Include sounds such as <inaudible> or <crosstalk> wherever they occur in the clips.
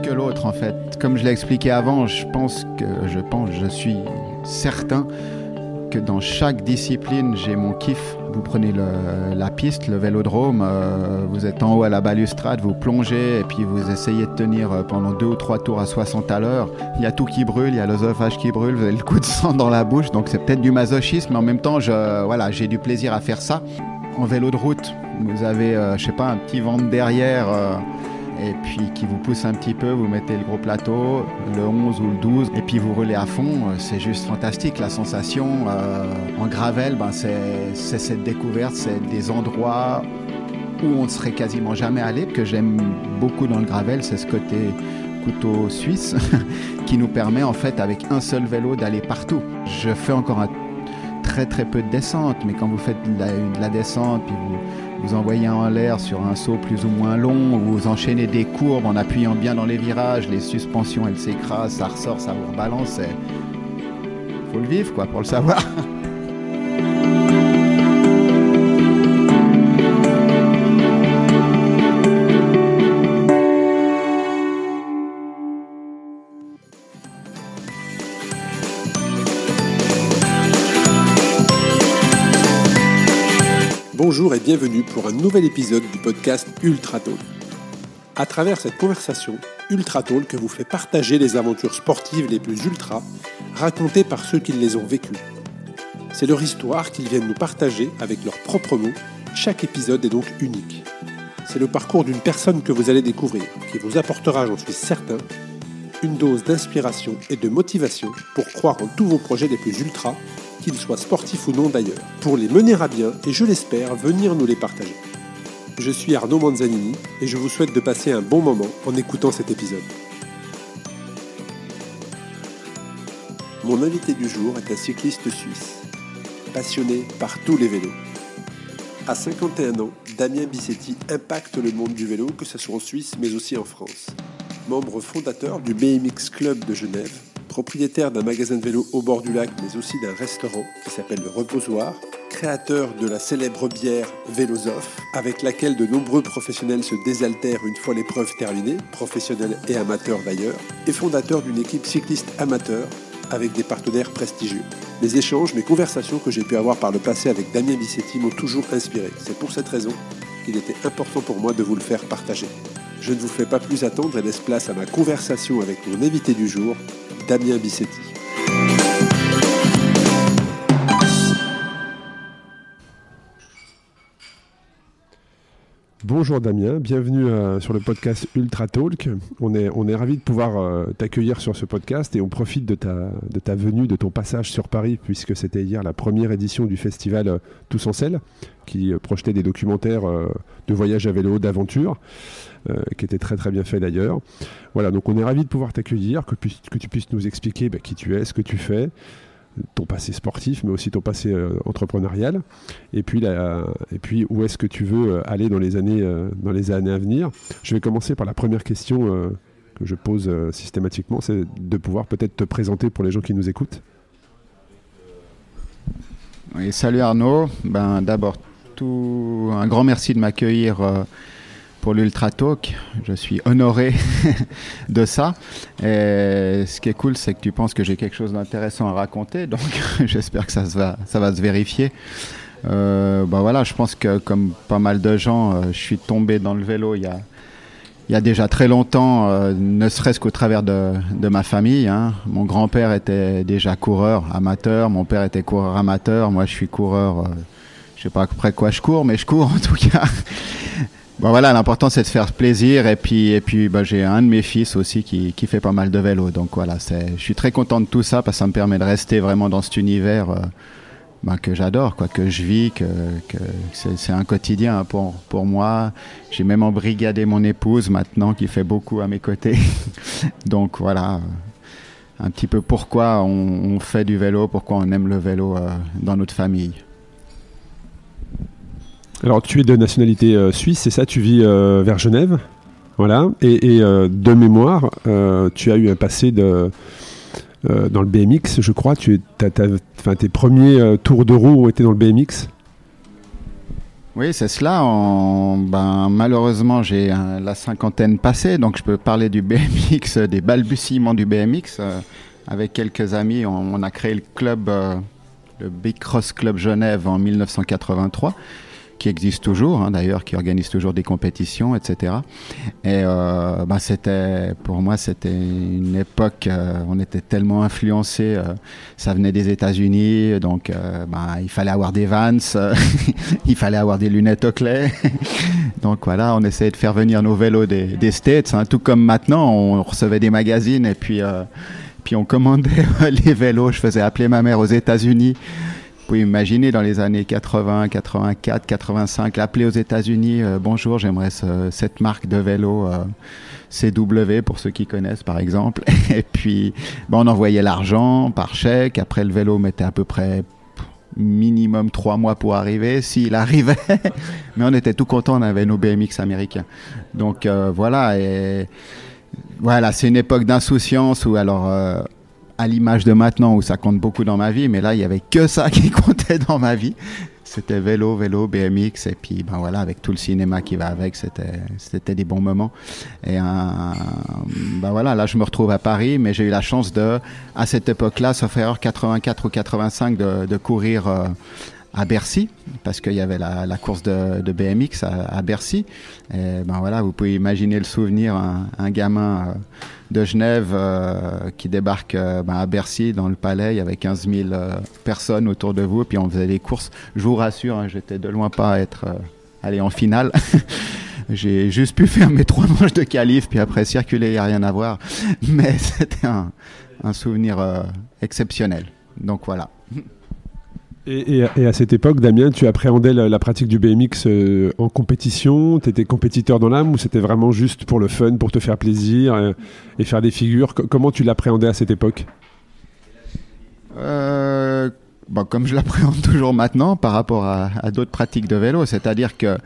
que l'autre en fait. Comme je l'ai expliqué avant, je pense que, je pense, je suis certain que dans chaque discipline, j'ai mon kiff. Vous prenez la piste, le vélodrome, euh, vous êtes en haut à la balustrade, vous plongez et puis vous essayez de tenir euh, pendant deux ou trois tours à 60 à l'heure. Il y a tout qui brûle, il y a l'œsophage qui brûle, vous avez le coup de sang dans la bouche, donc c'est peut-être du masochisme, mais en même temps, voilà, j'ai du plaisir à faire ça. En vélo de route, vous avez, euh, je sais pas, un petit vent de derrière et puis qui vous pousse un petit peu, vous mettez le gros plateau, le 11 ou le 12, et puis vous roulez à fond, euh, c'est juste fantastique. La sensation euh, en gravel, ben, c'est cette découverte, c'est des endroits où on ne serait quasiment jamais allé, que j'aime beaucoup dans le gravel, c'est ce côté couteau suisse <laughs> qui nous permet en fait avec un seul vélo d'aller partout. Je fais encore très très peu de descente, mais quand vous faites la, de la descente, puis vous vous envoyez en l'air sur un saut plus ou moins long, vous enchaînez des courbes en appuyant bien dans les virages, les suspensions elles s'écrasent, ça ressort, ça vous rebalance. Faut le vivre quoi pour le savoir. <laughs> Bonjour et bienvenue pour un nouvel épisode du podcast Ultra. À travers cette conversation, Ultra Talk vous fait partager les aventures sportives les plus ultra, racontées par ceux qui les ont vécues. C'est leur histoire qu'ils viennent nous partager avec leurs propres mots. Chaque épisode est donc unique. C'est le parcours d'une personne que vous allez découvrir, qui vous apportera, j'en suis certain, une dose d'inspiration et de motivation pour croire en tous vos projets les plus ultra qu'ils soient sportifs ou non d'ailleurs, pour les mener à bien et je l'espère venir nous les partager. Je suis Arnaud Manzanini et je vous souhaite de passer un bon moment en écoutant cet épisode. Mon invité du jour est un cycliste suisse, passionné par tous les vélos. À 51 ans, Damien Bissetti impacte le monde du vélo, que ce soit en Suisse mais aussi en France. Membre fondateur du BMX Club de Genève, propriétaire d'un magasin de vélo au bord du lac, mais aussi d'un restaurant qui s'appelle le Reposoir, créateur de la célèbre bière Vélosophe, avec laquelle de nombreux professionnels se désaltèrent une fois l'épreuve terminée, professionnels et amateurs d'ailleurs, et fondateur d'une équipe cycliste amateur avec des partenaires prestigieux. Les échanges, mes conversations que j'ai pu avoir par le passé avec Damien Bissetti m'ont toujours inspiré. C'est pour cette raison qu'il était important pour moi de vous le faire partager. Je ne vous fais pas plus attendre et laisse place à ma conversation avec mon invité du jour, Damien Bissetti. Bonjour Damien, bienvenue euh, sur le podcast Ultra Talk. On est, on est ravi de pouvoir euh, t'accueillir sur ce podcast et on profite de ta, venue, de ton passage sur Paris, puisque c'était hier la première édition du festival euh, Tous en selle, qui projetait des documentaires de voyage à vélo, d'aventure. Qui était très très bien fait d'ailleurs. Voilà, donc on est ravi de pouvoir t'accueillir, que, que, tu puisses nous expliquer bah, qui tu es, ce que tu fais, ton passé sportif, mais aussi ton passé euh, entrepreneurial, et puis, et puis où est-ce que tu veux euh, aller dans les années, dans les années à venir? Je vais commencer par la première question que je pose systématiquement, c'est de pouvoir peut-être te présenter pour les gens qui nous écoutent. Oui, salut Arnaud. Ben, D'abord, tout un grand merci de m'accueillir pour l'Ultra Talk. Je suis honoré <laughs> de ça. Et ce qui est cool, c'est que tu penses que j'ai quelque chose d'intéressant à raconter. <laughs> Donc, <laughs> j'espère que ça, va, ça va se vérifier. Euh, bah voilà, je pense que comme pas mal de gens, euh, je suis tombé dans le vélo il y a, il y a déjà très longtemps, euh, ne serait-ce qu'au travers de, ma famille. Hein. Mon grand-père était déjà coureur amateur, mon père était coureur amateur, moi je suis coureur, euh, je sais pas après quoi je cours, mais je cours en tout cas. Bon voilà, l'important c'est de faire plaisir et puis et puis bah, j'ai un de mes fils aussi qui, qui fait pas mal de vélo, donc voilà, c'est, je suis très content de tout ça parce que ça me permet de rester vraiment dans cet univers euh, bah, que j'adore, quoi, que je vis, que, que c'est, un quotidien pour pour moi. J'ai même embrigadé mon épouse maintenant qui fait beaucoup à mes côtés, <laughs> donc voilà, un petit peu pourquoi on, on, fait du vélo, pourquoi on aime le vélo euh, dans notre famille. Alors, tu es de nationalité euh, suisse, c'est ça? Tu vis euh, vers Genève? Voilà. Et, euh, de mémoire, tu as eu un passé de, dans le BMX, je crois. Tu, tes premiers tours de roue ont été dans le BMX Oui, c'est cela. Ben, malheureusement, j'ai la cinquantaine passée, donc je peux parler du BMX, des balbutiements du BMX. Avec quelques amis, on, a créé le club, le Big Cross Club Genève en 1983 qui existe toujours, hein, d'ailleurs, qui organise toujours des compétitions, etc. Et euh, bah, c'était, pour moi, c'était une époque, euh, on était tellement influencés, euh, ça venait des États-Unis, donc bah, il fallait avoir des Vans, <laughs> il fallait avoir des lunettes Oakley. <laughs> donc voilà, on essayait de faire venir nos vélos des, States, hein, tout comme maintenant, on recevait des magazines et puis, puis on commandait <laughs> les vélos. Je faisais appeler ma mère aux États-Unis pouvez imaginer dans les années 80, 84, 85, l'appeler aux États-Unis, euh, bonjour, j'aimerais cette marque de vélo euh, CW pour ceux qui connaissent par exemple. <laughs> Et puis ben, on envoyait l'argent par chèque. Après le vélo mettait à peu près minimum trois mois pour arriver, s'il arrivait. <laughs> Mais on était tout content, on avait nos BMX américains. Donc euh, voilà, voilà, c'est une époque d'insouciance où alors à l'image de maintenant où ça compte beaucoup dans ma vie, mais là, il y avait que ça <laughs> qui comptait dans ma vie. C'était vélo, vélo, BMX, et puis ben voilà, avec tout le cinéma qui va avec, c'était, des bons moments. Et ben voilà, là, je me retrouve à Paris, mais j'ai eu la chance de, à cette époque-là, sauf erreur 84 ou 85, de, de courir euh, à Bercy, parce qu'il y avait la, course de, BMX à, Bercy. Et ben voilà, vous pouvez imaginer le souvenir, un, gamin euh, de Genève euh, qui débarque euh, ben, à Bercy dans le palais, il y avait 15 000 personnes autour de vous, et puis on faisait des courses. Je vous rassure, hein, j'étais de loin pas à être allé en finale. <laughs> J'ai juste pu faire mes trois manches de qualif, puis après circuler, il n'y a rien à voir. <laughs> Mais c'était un souvenir exceptionnel. Donc voilà. Et, à cette époque, Damien, tu appréhendais la, pratique du BMX euh, en compétition? Tu étais compétiteur dans l'âme ou c'était vraiment juste pour le fun, pour te faire plaisir euh, et, faire des figures? Comment tu l'appréhendais à cette époque? Euh, bon, Comme je l'appréhende toujours maintenant par rapport à, d'autres pratiques de vélo, c'est-à-dire que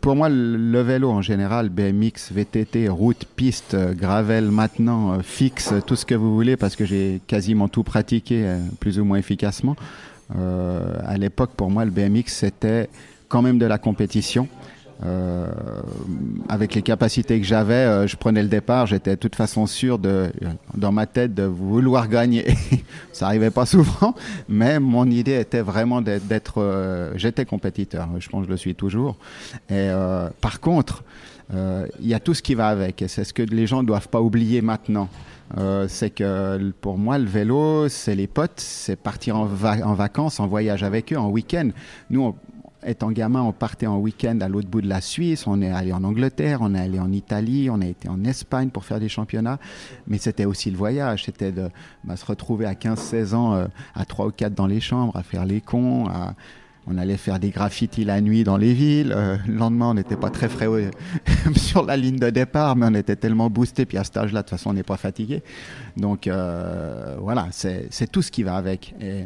pour moi, le vélo en général, BMX, VTT, route, piste, gravel maintenant, fixe, tout ce que vous voulez, parce que j'ai quasiment tout pratiqué plus ou moins efficacement. Euh, à l'époque, pour moi, le BMX, c'était quand même de la compétition. Euh, avec les capacités que j'avais, euh, je prenais le départ, j'étais de toute façon sûr de, dans ma tête de vouloir gagner. <laughs> Ça arrivait pas souvent, mais mon idée était vraiment d'être. J'étais compétiteur, je pense que je le suis toujours. Et par contre, il y a tout ce qui va avec, et c'est ce que les gens ne doivent pas oublier maintenant. Euh, c'est que pour moi, le vélo, c'est les potes, c'est partir en, vacances, en voyage avec eux, en week-end. Nous, étant gamin, on partait en week-end à l'autre bout de la Suisse, on est allé en Angleterre, on est allé en Italie, on a été en Espagne pour faire des championnats. Mais c'était aussi le voyage, c'était de bah, se retrouver à 15-16 ans euh, à 3 ou 4 dans les chambres, à faire les cons, à on allait faire des graffitis la nuit dans les villes. Euh, le lendemain, on n'était pas très frais <laughs> sur la ligne de départ, mais on était tellement boosté. Puis à cet âge-là, de toute façon, on n'est pas fatigué. Donc euh, voilà, c'est tout ce qui va avec. Et,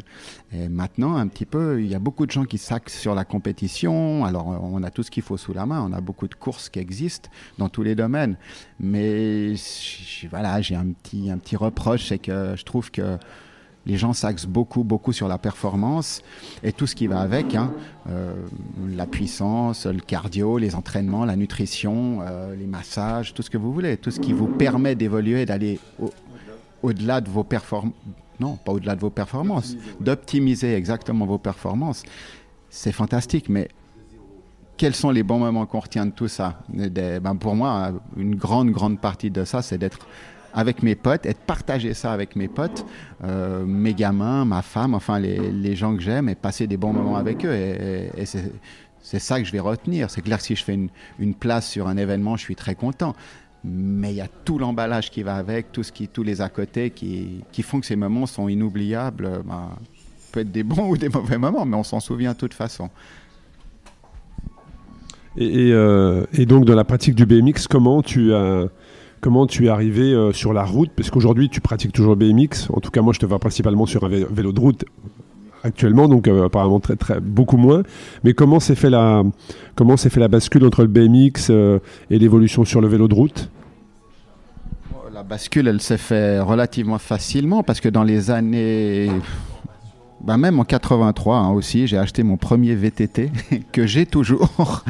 maintenant, un petit peu, il y a beaucoup de gens qui s'axent sur la compétition. Alors, on a tout ce qu'il faut sous la main. On a beaucoup de courses qui existent dans tous les domaines. Mais voilà, j'ai un petit, un petit reproche, c'est que je trouve que les gens s'axent beaucoup, beaucoup sur la performance et tout ce qui va avec, hein, euh, la puissance, le cardio, les entraînements, la nutrition, euh, les massages, tout ce que vous voulez, tout ce qui vous permet d'évoluer, d'aller au-delà de vos performances. Non, pas au-delà de vos performances, d'optimiser exactement vos performances. C'est fantastique, mais quels sont les bons moments qu'on retient de tout ça? Ben Pour moi, une grande, grande partie de ça, c'est d'être avec mes potes et de partager ça avec mes potes, euh, mes gamins, ma femme, enfin les, gens que j'aime et passer des bons moments avec eux. Et, c'est ça que je vais retenir. C'est clair si je fais une, place sur un événement, je suis très content. Mais il y a tout l'emballage qui va avec, tout ce qui, tous les à côté qui, font que ces moments sont inoubliables. Ben, peut être des bons <laughs> ou des mauvais moments, mais on s'en souvient de toute façon. Et, euh, et, donc, dans la pratique du BMX, comment tu as comment tu es arrivé euh, sur la route Parce qu'aujourd'hui, tu pratiques toujours BMX. En tout cas, moi, je te vois principalement sur un vélo de route actuellement, donc euh, apparemment très, très, beaucoup moins. Mais comment s'est fait la, fait la bascule entre le BMX euh, et l'évolution sur le vélo de route? La bascule, elle s'est fait relativement facilement parce que dans les années bah même en 83 hein, aussi, j'ai acheté mon premier VTT <laughs> que j'ai toujours.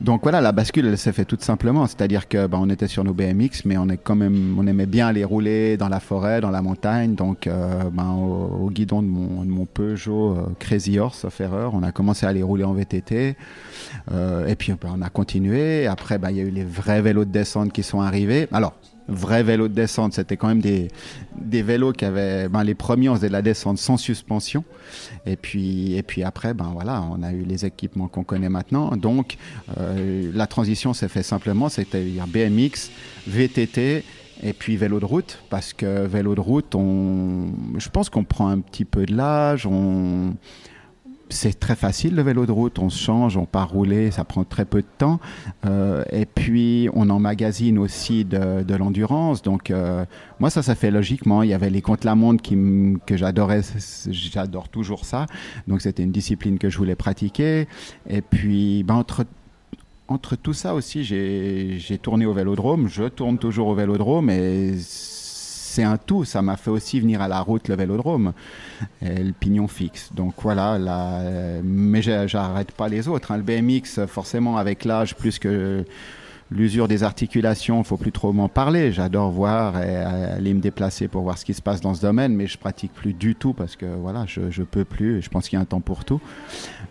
Donc voilà, la bascule, elle s'est fait tout simplement. C'est-à-dire que bah, on était sur nos BMX, mais on est quand même, on aimait bien aller rouler dans la forêt, dans la montagne. Donc euh, bah, au, guidon de mon, Peugeot euh, Crazy Horse, sauf erreur, on a commencé à aller rouler en VTT. Euh, et puis bah, on a continué. Après, il y a eu les vrais vélos de descente qui sont arrivés. Alors vrai vélo de descente. C'était quand même des, des vélos qui avaient. Ben, les premiers, on faisait de la descente sans suspension. Et puis, et puis après, ben voilà, on a eu les équipements qu'on connaît maintenant. Donc, euh, la transition s'est fait simplement, c'est-à-dire BMX, VTT et puis vélo de route, parce que vélo de route, on, je pense qu'on prend un petit peu de l'âge, on, c'est très facile le vélo de route, on se change, on part rouler, ça prend très peu de temps. Euh, et puis on emmagasine aussi de, de l'endurance. Donc euh, moi ça, ça fait logiquement. Il y avait les contre-la-montre que j'adorais, j'adore toujours ça. Donc c'était une discipline que je voulais pratiquer. Et puis ben, entre entre tout ça aussi, j'ai tourné au vélodrome. Je tourne toujours au vélodrome et c'est un tout. Ça m'a fait aussi venir à la route le vélodrome, et le pignon fixe. Donc voilà, là, mais j'arrête pas les autres. Hein. Le BMX, forcément, avec l'âge, plus que l'usure des articulations, il faut plus trop m'en parler. J'adore voir et aller me déplacer pour voir ce qui se passe dans ce domaine, mais je pratique plus du tout parce que voilà, je, je peux plus. je pense qu'il y a un temps pour tout.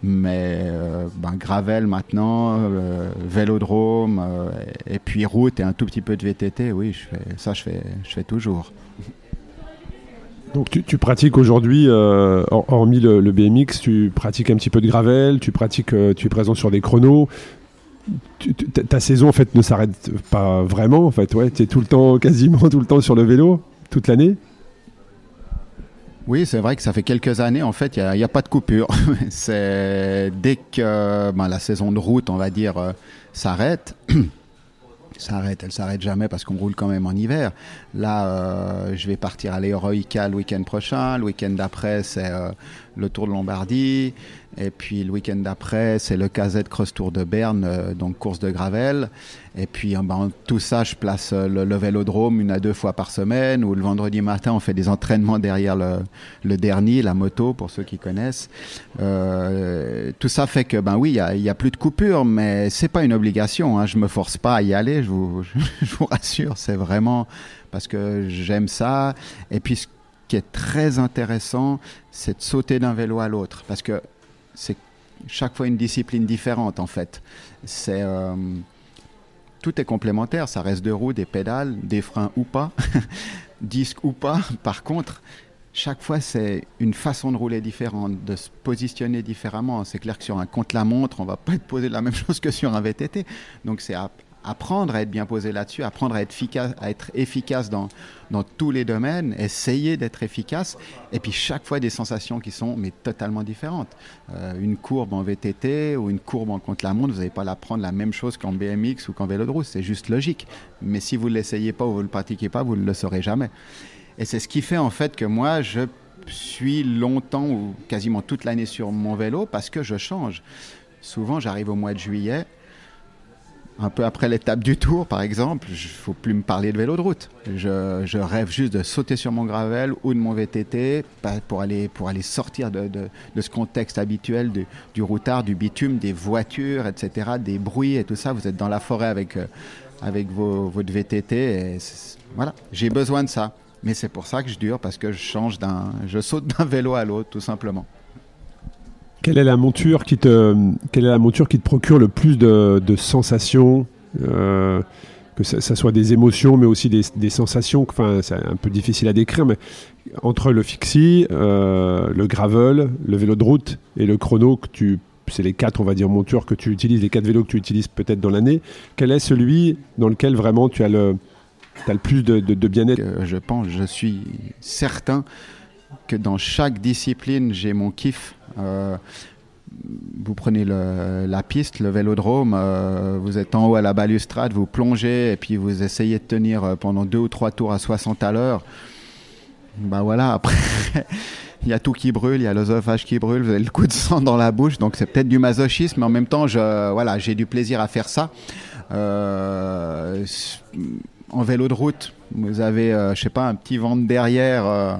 Mais euh, ben, gravel maintenant, euh, vélodrome euh, et puis route et un tout petit peu de VTT, oui, ça je fais, je fais toujours. Donc tu, pratiques aujourd'hui, hormis le, le, BMX, tu pratiques un petit peu de gravel, tu pratiques, tu es présent sur des chronos, ta saison en fait ne s'arrête pas vraiment en fait ouais tu es tout le temps quasiment tout le temps sur le vélo toute l'année oui, c'est vrai que ça fait quelques années, en fait, il n'y a, pas de coupure. <laughs> c'est dès que ben, la saison de route, on va dire, euh, s'arrête, <clears throat> s'arrête, elle s'arrête jamais parce qu'on roule quand même en hiver. Là, euh, je vais partir à l'Heroica le week-end prochain. Le week-end d'après, c'est euh, le Tour de Lombardie. Et puis le week-end d'après, c'est le KZ Cross Tour de Berne, euh, donc course de gravel. Et puis euh, ben, tout ça, je place euh, le, vélodrome une à deux fois par semaine, ou le vendredi matin, on fait des entraînements derrière le, le dernier, la moto, pour ceux qui connaissent. Euh, tout ça fait que, ben oui, il n'y a, a, plus de coupure, mais c'est pas une obligation. Hein. Je me force pas à y aller, je vous, <laughs> je vous rassure. C'est vraiment parce que j'aime ça. Et puis ce qui est très intéressant, c'est de sauter d'un vélo à l'autre. Parce que c'est chaque fois une discipline différente en fait. C'est euh, tout est complémentaire, ça reste deux roues, des pédales, des freins ou pas, <laughs> disque ou pas. Par contre, chaque fois c'est une façon de rouler différente, de se positionner différemment. C'est clair que sur un contre-la-montre, on va pas être posé la même <laughs> chose que sur un VTT. Donc c'est apprendre à être bien posé là-dessus, apprendre à être efficace, à être efficace dans, dans tous les domaines, essayer d'être efficace, et puis chaque fois des sensations qui sont mais totalement différentes. Euh, une courbe en VTT ou une courbe en contre-la-montre, vous n'allez pas l'apprendre la même chose qu'en BMX ou qu'en vélo de route, c'est juste logique. Mais si vous ne l'essayez pas ou vous ne le pratiquez pas, vous ne le saurez jamais. Et c'est ce qui fait en fait que moi, je suis longtemps ou quasiment toute l'année sur mon vélo parce que je change. Souvent, j'arrive au mois de juillet, un peu après l'étape du tour, par exemple, il ne faut plus me parler de vélo de route. Je, rêve juste de sauter sur mon gravel ou de mon VTT pour aller, pour aller sortir de, ce contexte habituel du, du, routard, du bitume, des voitures, etc., des bruits et tout ça. Vous êtes dans la forêt avec, euh, avec vos, votre VTT. Et voilà, j'ai besoin de ça. Mais c'est pour ça que je dure, parce que je change d'un, je saute d'un <laughs> vélo à l'autre, tout simplement. Quelle est la monture qui te, quelle est la monture qui te procure le plus de, sensations euh, que ça, soit des émotions, mais aussi des, sensations. Enfin, c'est un peu difficile à décrire, mais entre le fixie, euh, le gravel, le vélo de route et le chrono que tu c'est les quatre, on va dire, montures que tu utilises, les quatre vélos que tu utilises peut-être dans l'année. Quel est celui dans lequel vraiment tu as le, as le plus de, de bien-être? Je pense, je suis certain que dans chaque discipline, j'ai mon kiff. Euh, vous prenez la piste, le vélodrome, euh, vous êtes en haut à la balustrade, vous plongez et puis vous essayez de tenir euh, pendant deux ou trois tours à 60 à l'heure. Ben voilà, après, <laughs> il y a tout qui brûle, il y a l'œsophage qui brûle, vous avez le coup de sang dans la bouche, donc c'est peut-être du masochisme, mais en même temps, voilà, j'ai du plaisir à faire ça. en vélo de route, vous avez, je sais pas, un petit ventre derrière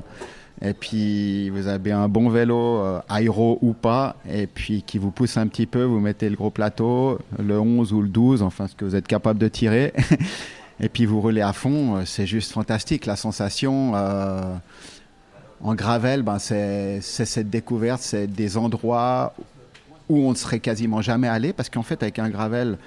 et puis vous avez un bon vélo, euh, aéro ou pas, et puis qui vous pousse un petit peu, vous mettez le gros plateau, le 11 ou le 12, enfin ce que vous êtes capable de tirer, <laughs> et puis vous roulez à fond, euh, c'est juste fantastique. La sensation euh, en gravel, ben, c'est cette découverte, c'est des endroits où on ne serait quasiment jamais allé, parce qu'en fait avec un gravel,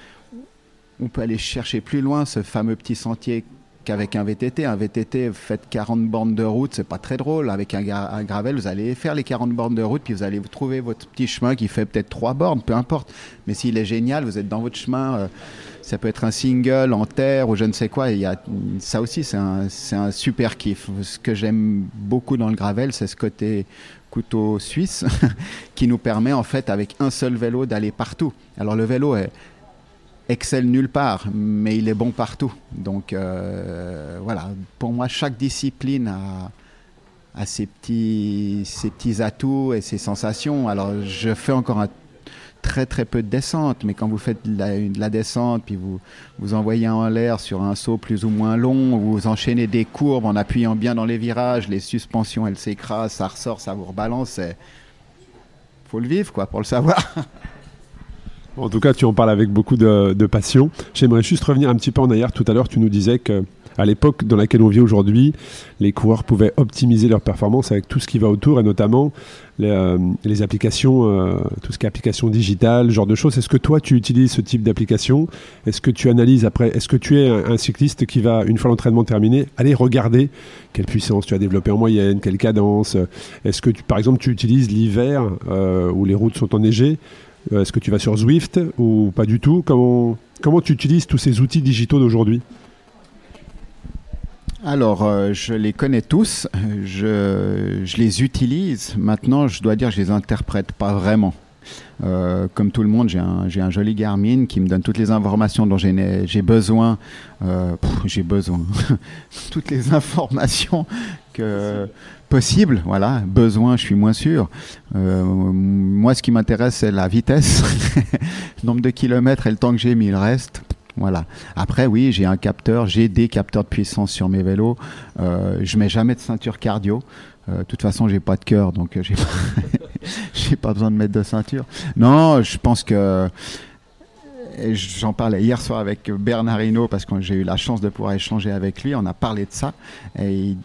on peut aller chercher plus loin ce fameux petit sentier qu'avec un VTT. Un VTT, faites 40 bornes de route, c'est pas très drôle. Avec un, gravel, vous allez faire les 40 bornes de route, puis vous allez trouver votre petit chemin qui fait peut-être 3 bornes, peu importe. Mais s'il est génial, vous êtes dans votre chemin. Euh, ça peut être un single en terre ou je ne sais quoi. il y a, ça aussi, c'est un, un, super kiff. Ce que j'aime beaucoup dans le gravel, c'est ce côté couteau suisse <laughs> qui nous permet en fait avec un seul vélo d'aller partout. Alors le vélo est, excelle nulle part, mais il est bon partout. Donc euh, voilà, pour moi, chaque discipline a, ses, petits, ses petits atouts et ses sensations. Alors je fais encore très très peu de descente, mais quand vous faites de la, descente, puis vous vous envoyez en l'air sur un saut plus ou moins long, vous enchaînez des courbes en appuyant bien dans les virages, les suspensions elles s'écrasent, ça ressort, ça vous rebalance, faut le vivre quoi pour le savoir. <laughs> En tout cas, tu en parles avec beaucoup de, passion. J'aimerais juste revenir un petit peu en arrière. Tout à l'heure, tu nous disais que à l'époque dans laquelle on vit aujourd'hui, les coureurs pouvaient optimiser leur performance avec tout ce qui va autour et notamment les, euh, applications, euh, tout ce qui est application digitale, genre de choses. Est-ce que toi tu utilises ce type d'application? Est-ce que tu analyses après? Est-ce que tu es un, cycliste qui va, une fois l'entraînement terminé, aller regarder quelle puissance tu as développé en moyenne, quelle cadence? Est-ce que par exemple tu utilises l'hiver euh, où les routes sont enneigées est-ce que tu vas sur Zwift ou pas du tout? Comment, comment tu utilises tous ces outils digitaux d'aujourd'hui? Alors, euh, je les connais tous, je, je, les utilise. Maintenant, je dois dire, je les interprète pas vraiment. Euh, comme tout le monde, j'ai un, joli Garmin qui me donne toutes les informations dont j'ai besoin. j'ai besoin. <laughs> toutes les informations que, possible, voilà. Besoin, je suis moins sûr. Euh, moi, ce qui m'intéresse, c'est la vitesse, <laughs> nombre de kilomètres et le temps que j'ai mis. Le reste, voilà. Après, oui, j'ai un capteur, j'ai des capteurs de puissance sur mes vélos. Euh, je mets jamais de ceinture cardio. Euh, de toute façon, j'ai pas de cœur, donc j'ai <laughs> pas, <laughs> pas besoin de mettre de ceinture. Non, je pense que j'en parlais hier soir avec Bernard Hinault parce que j'ai eu la chance de pouvoir échanger avec lui. On a parlé de ça. Et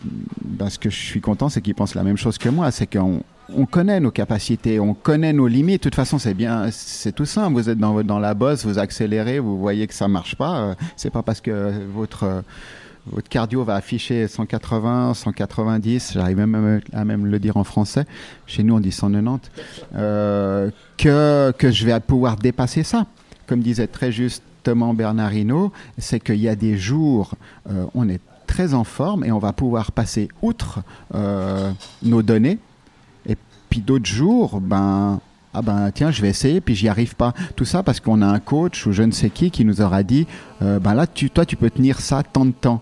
ben, ce que je suis content, c'est qu'il pense la même chose que moi. C'est qu'on on connaît nos capacités, on connaît nos limites. De toute façon, c'est bien, c'est tout simple. Vous êtes dans, dans la bosse, vous accélérez, vous voyez que ça marche pas. Euh, c'est pas parce que votre votre cardio va afficher 180, 190, j'arrive même à même le dire en français. Chez nous, on dit 190. Euh, que je vais pouvoir dépasser ça comme disait très justement Bernard Hinault, c'est qu'il y a des jours, euh, on est très en forme et on va pouvoir passer outre euh, nos données. Et puis d'autres jours, ben, ah ben tiens, je vais essayer, puis j'y arrive pas. Tout ça parce qu'on a un coach ou je ne sais qui qui nous aura dit, euh, ben là, toi, tu peux tenir ça tant de temps.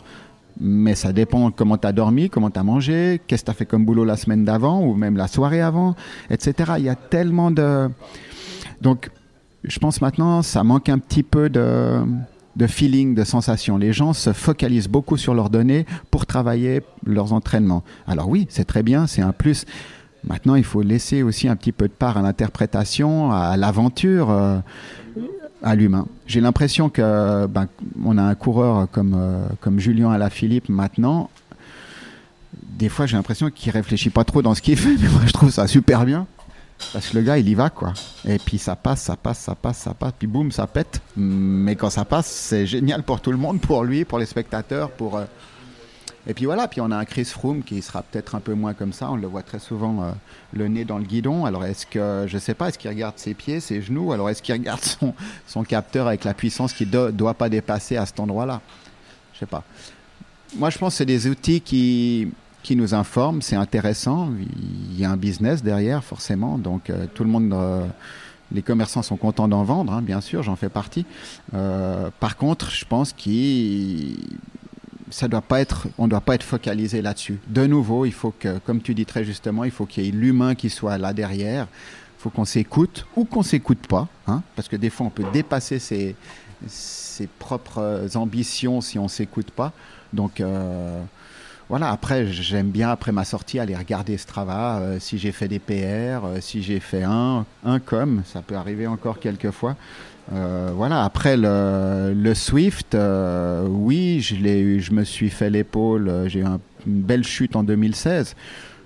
Mais ça dépend comment tu as dormi, comment tu as mangé, qu'est-ce que tu as fait comme boulot la semaine d'avant ou même la soirée avant, etc. Il y a tellement de... Donc, je pense maintenant, ça manque un petit peu de, de feeling, de sensation. Les gens se focalisent beaucoup sur leurs données pour travailler leurs entraînements. Alors oui, c'est très bien, c'est un plus. Maintenant, il faut laisser aussi un petit peu de part à l'interprétation, à l'aventure, euh, à l'humain. J'ai l'impression que ben, on a un coureur comme, euh, comme Julien Alaphilippe maintenant. Des fois, j'ai l'impression qu'il réfléchit pas trop dans ce qu'il <laughs> fait, mais moi, je trouve ça super bien. Parce que le gars, il y va, quoi. Et puis ça passe, ça passe, ça passe, ça passe, puis boum, ça pète. Mais quand ça passe, c'est génial pour tout le monde, pour lui, pour les spectateurs, pour. Euh, et puis voilà, puis on a un Chris Froome qui sera peut-être un peu moins comme ça. On le voit très souvent euh, le nez dans le guidon. Alors est-ce que, je sais pas, est-ce qu'il regarde ses pieds, ses genoux Alors est-ce qu'il regarde son, son capteur avec la puissance qu'il ne doit pas dépasser à cet endroit-là? Je sais pas. Moi, je pense que c'est des outils qui, qui nous informe, c'est intéressant. Il y a un business derrière, forcément. Donc euh, tout le monde, euh, les commerçants sont contents d'en vendre, hein, bien sûr, j'en fais partie. Par contre, je pense qu'on ça doit pas être, on doit pas être focalisé là-dessus. De nouveau, il faut que, comme tu dis très justement, il faut qu'il y ait l'humain qui soit là derrière. Il faut qu'on s'écoute ou qu'on s'écoute pas, hein, parce que des fois on peut dépasser ses, ses propres ambitions si on s'écoute pas. Donc voilà, après, j'aime bien, après ma sortie, aller regarder Strava, euh, si j'ai fait des PR, euh, si j'ai fait un, un com, ça peut arriver encore quelques fois. Euh, voilà, après le, Swift, oui, je, eu, je me suis fait l'épaule, j'ai eu une belle chute en 2016.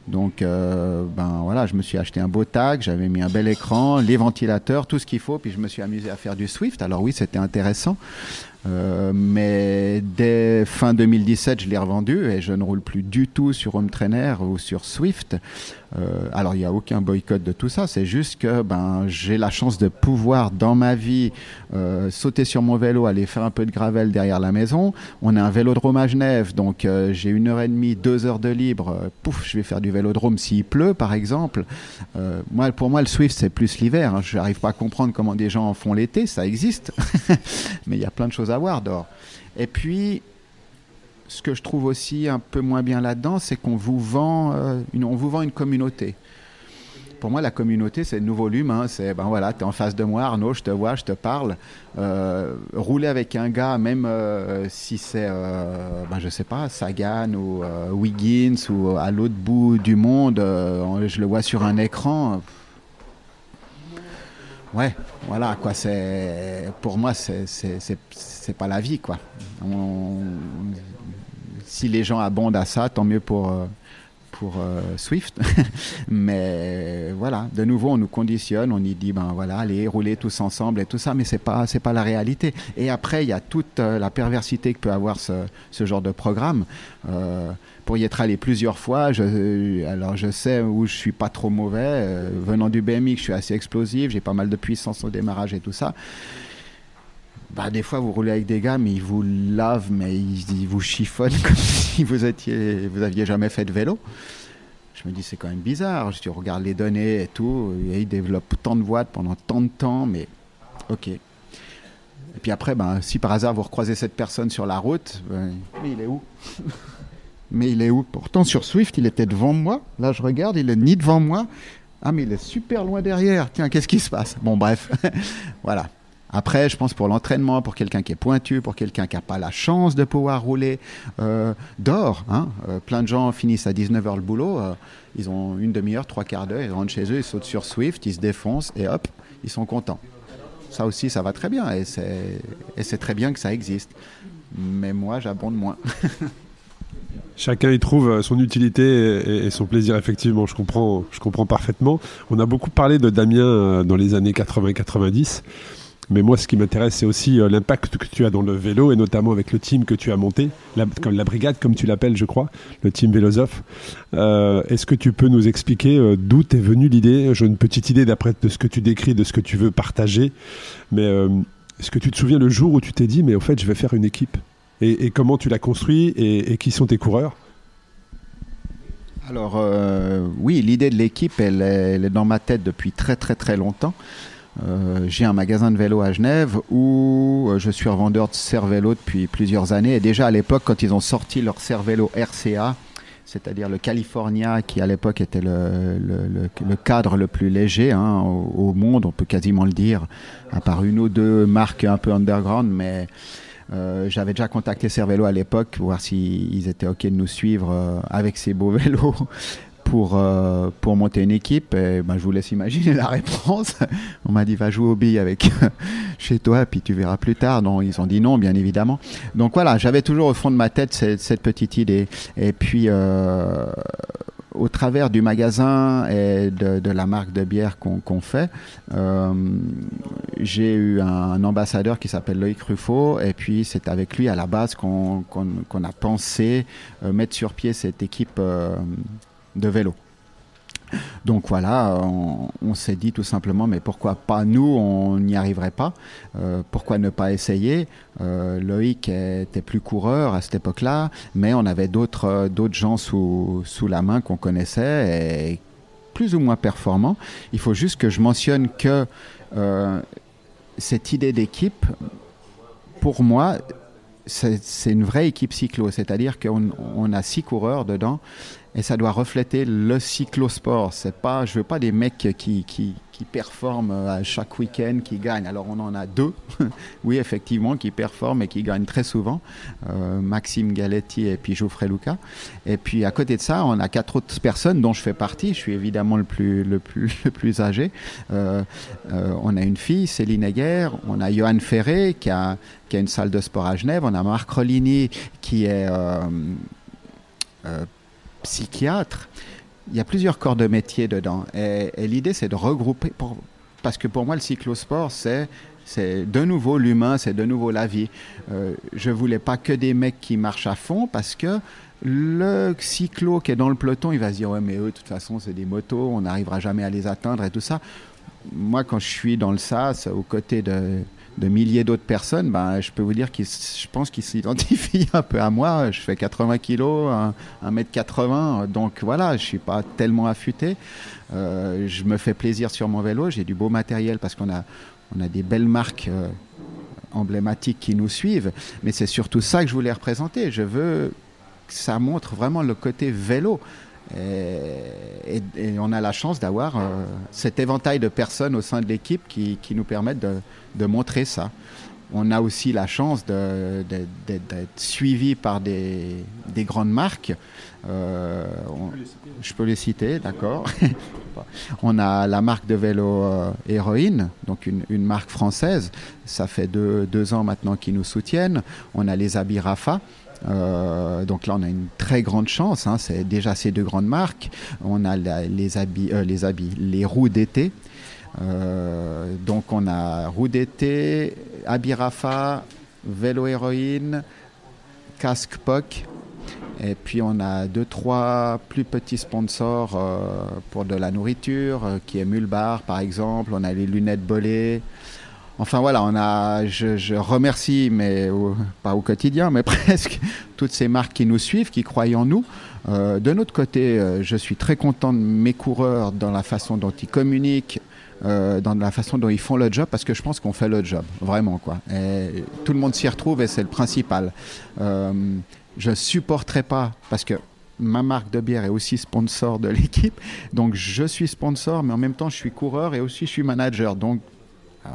Donc, ben voilà, je me suis acheté un beau tag, j'avais mis un bel écran, les ventilateurs, tout ce qu'il faut, puis je me suis amusé à faire du Swift. Alors oui, c'était intéressant. Euh, mais dès fin 2017, je l'ai revendu et je ne roule plus du tout sur Home Trainer ou sur Swift. Euh, alors il n'y a aucun boycott de tout ça, c'est juste que ben, j'ai la chance de pouvoir dans ma vie euh, sauter sur mon vélo, aller faire un peu de gravel derrière la maison. On a un vélodrome à Genève, donc j'ai une heure et demie, deux heures de libre. pouf, je vais faire du vélodrome s'il pleut par exemple. moi, pour moi, le Swift c'est plus l'hiver. Hein. Je n'arrive pas à comprendre comment des gens en font l'été, ça existe, <laughs> mais il y a plein de choses à voir dehors. Et puis, ce que je trouve aussi un peu moins bien là-dedans, c'est qu'on vous vend, euh, une, on vous vend une communauté. Pour moi, la communauté, c'est le nouveau volume. Hein. c'est, ben voilà, tu es en face de moi, Arnaud, je te vois, je te parle. Euh, rouler avec un gars, même euh, si c'est, ben, je sais pas, Sagan ou Wiggins ou à l'autre bout du monde, je le vois sur un écran. Ouais, voilà, quoi. C'est, pour moi, c'est, c'est, pas la vie, quoi. Si les gens abondent à ça, tant mieux pour, euh, pour euh, Swift. <laughs> mais voilà, de nouveau, on nous conditionne, on y dit, ben voilà, allez, rouler tous ensemble et tout ça, mais c'est pas, pas la réalité. Et après, il y a toute euh, la perversité que peut avoir ce, ce genre de programme. Pour y être allé plusieurs fois, alors je sais où je suis pas trop mauvais. venant du BMX, je suis assez explosif, j'ai pas mal de puissance au démarrage et tout ça. Bah, des fois, vous roulez avec des gars, mais ils vous lavent, mais ils, vous chiffonnent <laughs> comme si vous étiez, vous aviez jamais fait de vélo. Je me dis, c'est quand même bizarre. Je regarde les données et tout, et ils développent tant de watts pendant tant de temps, mais ok. Et puis après, ben, si par hasard vous recroisez cette personne sur la route, ben, mais il est où? Mais il est où? Pourtant, sur Swift, il était devant moi. Là, je regarde, il est ni devant moi. Ah, mais il est super loin derrière. Tiens, qu'est-ce qui se passe? Bon, bref. <laughs> voilà. Après, je pense pour l'entraînement, pour quelqu'un qui est pointu, pour quelqu'un qui n'a pas la chance de pouvoir rouler euh, d'or, hein, euh, plein de gens finissent à 19h le boulot, euh, ils ont une demi-heure, trois quarts d'heure, ils rentrent chez eux, ils sautent sur Swift, ils se défoncent et hop, ils sont contents. Ça aussi, ça va très bien et c'est très bien que ça existe. Mais moi, j'abonde moins. <laughs> Chacun y trouve son utilité et, son plaisir, effectivement. Je comprends, je comprends parfaitement. On a beaucoup parlé de Damien dans les années 80-90. Mais moi, ce qui m'intéresse, c'est aussi euh, l'impact que tu as dans le vélo, et notamment avec le team que tu as monté, la, comme la brigade, comme tu l'appelles, je crois, le team Vélosophe. Euh, Est-ce que tu peux nous expliquer euh, d'où est venue l'idée? J'ai une petite idée d'après de ce que tu décris, de ce que tu veux partager. Mais est-ce que tu te souviens le jour où tu t'es dit, mais au fait, je vais faire une équipe? Et, comment tu l'as construit? Et, qui sont tes coureurs? Alors oui, l'idée de l'équipe, elle, est dans ma tête depuis très très très longtemps. Euh, j'ai un magasin de vélo à Genève où euh, je suis revendeur de Cervélo depuis plusieurs années. Et déjà à l'époque, quand ils ont sorti leur Cervélo RCA, c'est-à-dire le California, qui à l'époque était le, cadre le plus léger hein, au, monde, on peut quasiment le dire, à part une ou deux marques un peu underground, mais euh, j'avais déjà contacté Cervélo à l'époque pour voir s'ils étaient OK de nous suivre avec ces beaux <laughs> vélos pour, euh, pour monter une équipe. Et ben, je vous laisse imaginer la réponse. <laughs> On m'a dit va jouer au billes avec <laughs> chez toi, puis tu verras plus tard. Non, ils ont dit non, bien évidemment. Donc voilà, j'avais toujours au fond de ma tête cette, petite idée. Et puis euh, au travers du magasin et de, la marque de bière qu'on fait, euh, j'ai eu un, ambassadeur qui s'appelle Loïc Ruffo, et puis c'est avec lui à la base qu'on a pensé mettre sur pied cette équipe de vélo. Donc voilà, on, s'est dit tout simplement, mais pourquoi pas nous, on n'y arriverait pas euh, Pourquoi ne pas essayer? Euh, Loïc était plus coureur à cette époque-là, mais on avait d'autres gens sous, sous la main qu'on connaissait et plus ou moins performants. Il faut juste que je mentionne que euh, cette idée d'équipe, pour moi, c'est une vraie équipe cyclo, c'est-à-dire qu'on on a six coureurs dedans et ça doit refléter le cyclosport. C'est pas, je veux pas des mecs qui, qui, qui performent à chaque week-end, qui gagnent. Alors on en a deux, <laughs> oui effectivement, qui performent et qui gagnent très souvent. Maxime Galetti et puis Geoffrey Luca. Et puis à côté de ça, on a quatre autres personnes dont je fais partie. Je suis évidemment le plus, le plus, <laughs> le plus âgé. on a une fille, Céline Egger. On a Johan Ferré qui a, qui a une salle de sport à Genève. On a Marc Rolini qui est psychiatre. Il y a plusieurs corps de métier dedans. Et, l'idée, c'est de regrouper. parce que pour moi, le cyclosport, c'est c'est de nouveau l'humain, c'est de nouveau la vie. Euh, je voulais pas que des mecs qui marchent à fond parce que le cyclo qui est dans le peloton, il va se dire ouais mais eux de toute façon c'est des motos, on n'arrivera jamais à les atteindre et tout ça. Moi quand je suis dans le SAS aux côtés de de milliers d'autres personnes, ben, je peux vous dire que je pense qu'ils s'identifient <laughs> un peu à moi. Je fais 80 kilos, 1m80, donc voilà, je suis pas tellement affûté. Euh, je me fais plaisir sur mon vélo, j'ai du beau matériel parce qu'on a, on a des belles marques euh, emblématiques qui nous suivent, mais c'est surtout ça que je voulais représenter. Je veux que ça montre vraiment le côté vélo. Et, on a la chance d'avoir euh, cet éventail de personnes au sein de l'équipe qui, nous permettent de, montrer ça. On a aussi la chance d'être suivi par des, grandes marques. Euh, je peux les citer, d'accord. <laughs> on a la marque de vélo euh, Héroïne, donc une, marque française. Ça fait deux, deux ans maintenant qu'ils nous soutiennent. On a les habits Rafa. Euh, donc là, on a une très grande chance. Hein. c'est déjà ces deux grandes marques. On a les habits, euh, les habits, les roues d'été. Euh, donc on a roues d'été, habits Rafa, vélo héroïne, casque POC. Et puis on a deux, trois plus petits sponsors pour de la nourriture, qui est Mulbar par exemple. On a les lunettes Bolé. Enfin voilà, on a, je, remercie, mais pas au quotidien, mais <laughs> presque, toutes ces marques qui nous suivent, qui croient en nous. Euh, de notre côté, euh, je suis très content de mes coureurs dans la façon dont ils communiquent, euh, dans la façon dont ils font le job, parce que je pense qu'on fait le job, vraiment quoi. Tout le monde s'y retrouve et c'est le principal. je supporterai pas, parce que ma marque de bière est aussi sponsor de <laughs> l'équipe, donc je suis sponsor, mais en même temps je suis coureur et aussi je suis manager, donc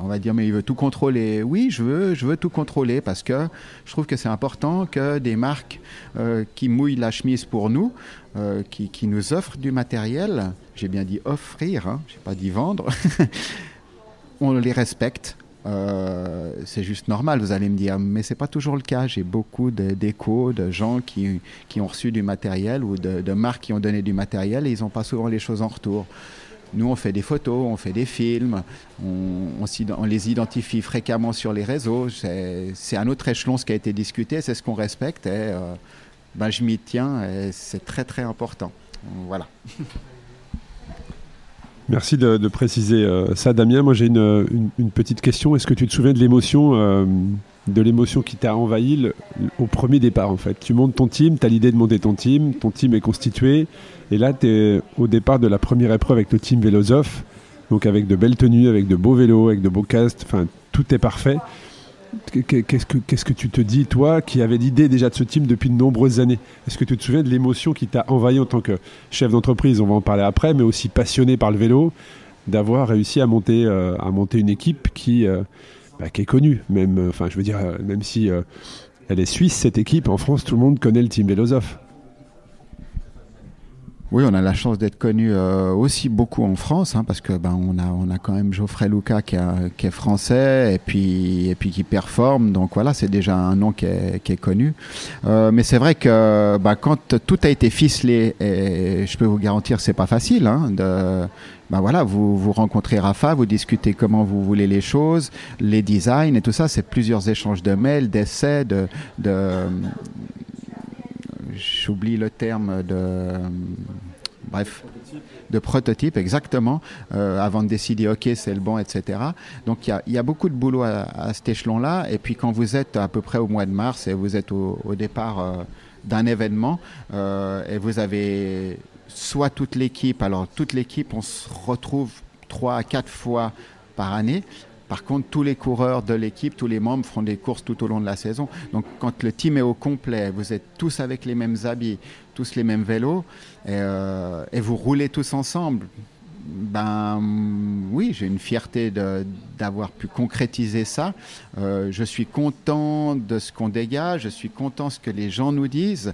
on va dire, mais il veut tout contrôler. Oui, je veux, je veux tout contrôler parce que je trouve que c'est important que des marques euh, qui mouillent la chemise pour nous, euh, qui, nous offrent du matériel, j'ai bien dit offrir, hein, je n'ai pas dit vendre, <laughs> on les respecte. Euh, c'est juste normal, vous allez me dire, mais c'est pas toujours le cas. J'ai beaucoup d'échos de, gens qui, ont reçu du matériel ou de, de marques qui ont donné du matériel et ils n'ont pas souvent les choses en retour. Nous, on fait des photos, on fait des films, on, les identifie fréquemment sur les réseaux. C'est un autre échelon ce qui a été discuté, c'est ce qu'on respecte. Et, euh, ben, je m'y tiens et c'est très très important. Voilà. Merci de, préciser euh, ça, Damien. Moi, j'ai une, petite question. Est-ce que tu te souviens de l'émotion euh, de l'émotion qui t'a envahi au premier départ en fait. Tu montes ton team, tu as l'idée de monter ton team, ton team est constitué, et là tu es au départ de la première épreuve avec le team Vélosophe, donc avec de belles tenues, avec de beaux vélos, avec de beaux castes, enfin tout est parfait. Qu'est-ce que, qu'est-ce que tu te dis, toi, qui avais l'idée déjà de ce team depuis de nombreuses années? Est-ce que tu te souviens de l'émotion qui t'a envahi en tant que chef d'entreprise? On va en parler après, mais aussi passionné par le vélo, d'avoir réussi à monter, euh, à monter une équipe qui, euh, bah, qui est connue, même, euh, enfin, je veux dire, euh, même si euh, elle est suisse, cette équipe, en France, tout le monde connaît le team Vélosophe. Oui, on a la chance d'être connu aussi beaucoup en France, hein, parce que ben on a on a quand même Geoffrey Luca qui, est français et puis et puis qui performe, donc voilà, c'est déjà un nom qui est, qui est connu. mais c'est vrai que ben, quand tout a été ficelé, et je peux vous garantir, c'est pas facile hein, de ben voilà, vous, vous rencontrez Rafa, vous discutez comment vous voulez les choses, les designs et tout ça, c'est plusieurs échanges de mails, d'essais, de, de j'oublie le terme de bref de prototype exactement euh, avant de décider ok c'est le bon etc donc il y a, beaucoup de boulot à, cet échelon là et puis quand vous êtes à peu près au mois de mars et vous êtes au, départ euh, d'un événement euh, et vous avez soit toute l'équipe. Alors toute l'équipe, on se retrouve trois à quatre fois par année. Par contre, tous les coureurs de l'équipe, tous les membres font des courses tout au long de la saison. Donc, quand le team est au complet, vous êtes tous avec les mêmes habits, tous les mêmes vélos, et, euh, vous roulez tous ensemble. ben oui, j'ai une fierté d'avoir pu concrétiser ça. Euh, je suis content de ce qu'on dégage, je suis content de ce que les gens nous disent.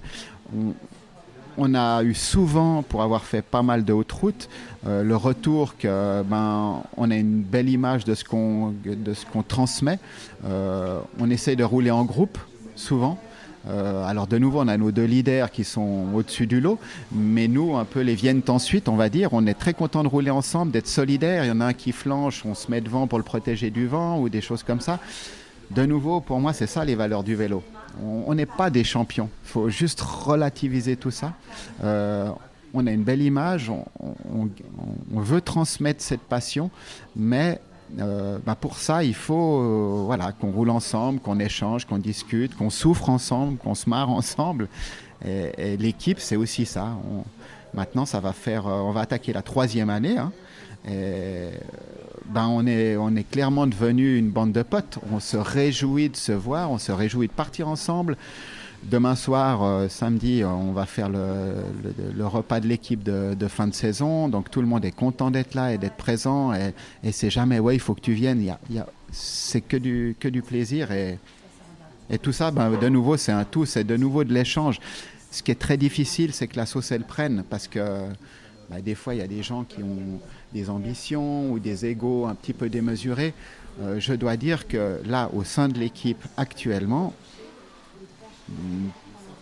On, a eu souvent, pour avoir fait pas mal de hautes routes, euh, le retour que ben on a une belle image de ce qu'on de ce qu'on transmet. Euh, on essaye de rouler en groupe souvent. Euh, alors de nouveau, on a nos deux leaders qui sont au-dessus du lot, mais nous, un peu les viennent ensuite, on va dire. On est très content de rouler ensemble, d'être solidaires. Il y en a un qui flanche, on se met devant pour le protéger du vent ou des choses comme ça. De nouveau, pour moi, c'est ça les valeurs du vélo. On n'est pas des champions. Il faut juste relativiser tout ça. Euh, on a une belle image, on, veut transmettre cette passion, mais euh, bah, pour ça, il faut euh, voilà, qu'on roule ensemble, qu'on échange, qu'on discute, qu'on souffre ensemble, qu'on se marre ensemble. Et, l'équipe, c'est aussi ça. maintenant, ça va faire, on va attaquer la troisième année. Hein. Ben, on, est, on est clairement devenu une bande de potes. On se réjouit de se voir, on se réjouit de partir ensemble. Demain soir, euh, samedi, on va faire le, repas de l'équipe de, fin de saison. Donc tout le monde est content d'être là et d'être présent. Et, c'est jamais, ouais, il faut que tu viennes. Y c'est que du, que du plaisir. Et, et tout ça, ben, de nouveau, c'est un tout. C'est de nouveau de l'échange. Ce qui est très difficile, c'est que la sauce, elle prenne. Parce que ben, des fois, il y a des gens qui ont des ambitions ou des égaux un petit peu démesurés. Euh, je dois dire que là, au sein de l'équipe actuellement,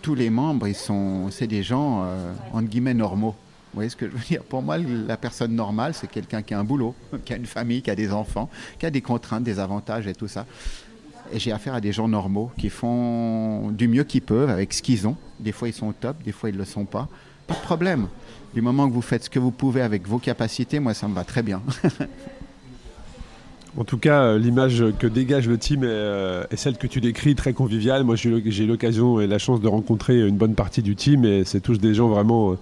tous les membres, ils sont, c'est des gens, euh, entre guillemets, normaux. Vous voyez ce que je veux dire? Pour moi, la personne normale, c'est quelqu'un qui a un boulot, <laughs> qui a une famille, qui a des enfants, qui a des contraintes, des avantages et tout ça. Et j'ai affaire à des gens normaux qui font du mieux qu'ils peuvent avec ce qu'ils ont. Des fois, ils sont top, des fois, ils ne le sont pas. Pas de problème. Du moment que vous faites ce que vous pouvez avec vos capacités, moi, ça me va très bien. <laughs> En tout cas, euh, l'image que dégage le team euh, est, celle que tu décris, très conviviale. Moi, j'ai l'occasion et la chance de rencontrer une bonne partie du team et c'est tous des gens vraiment, euh,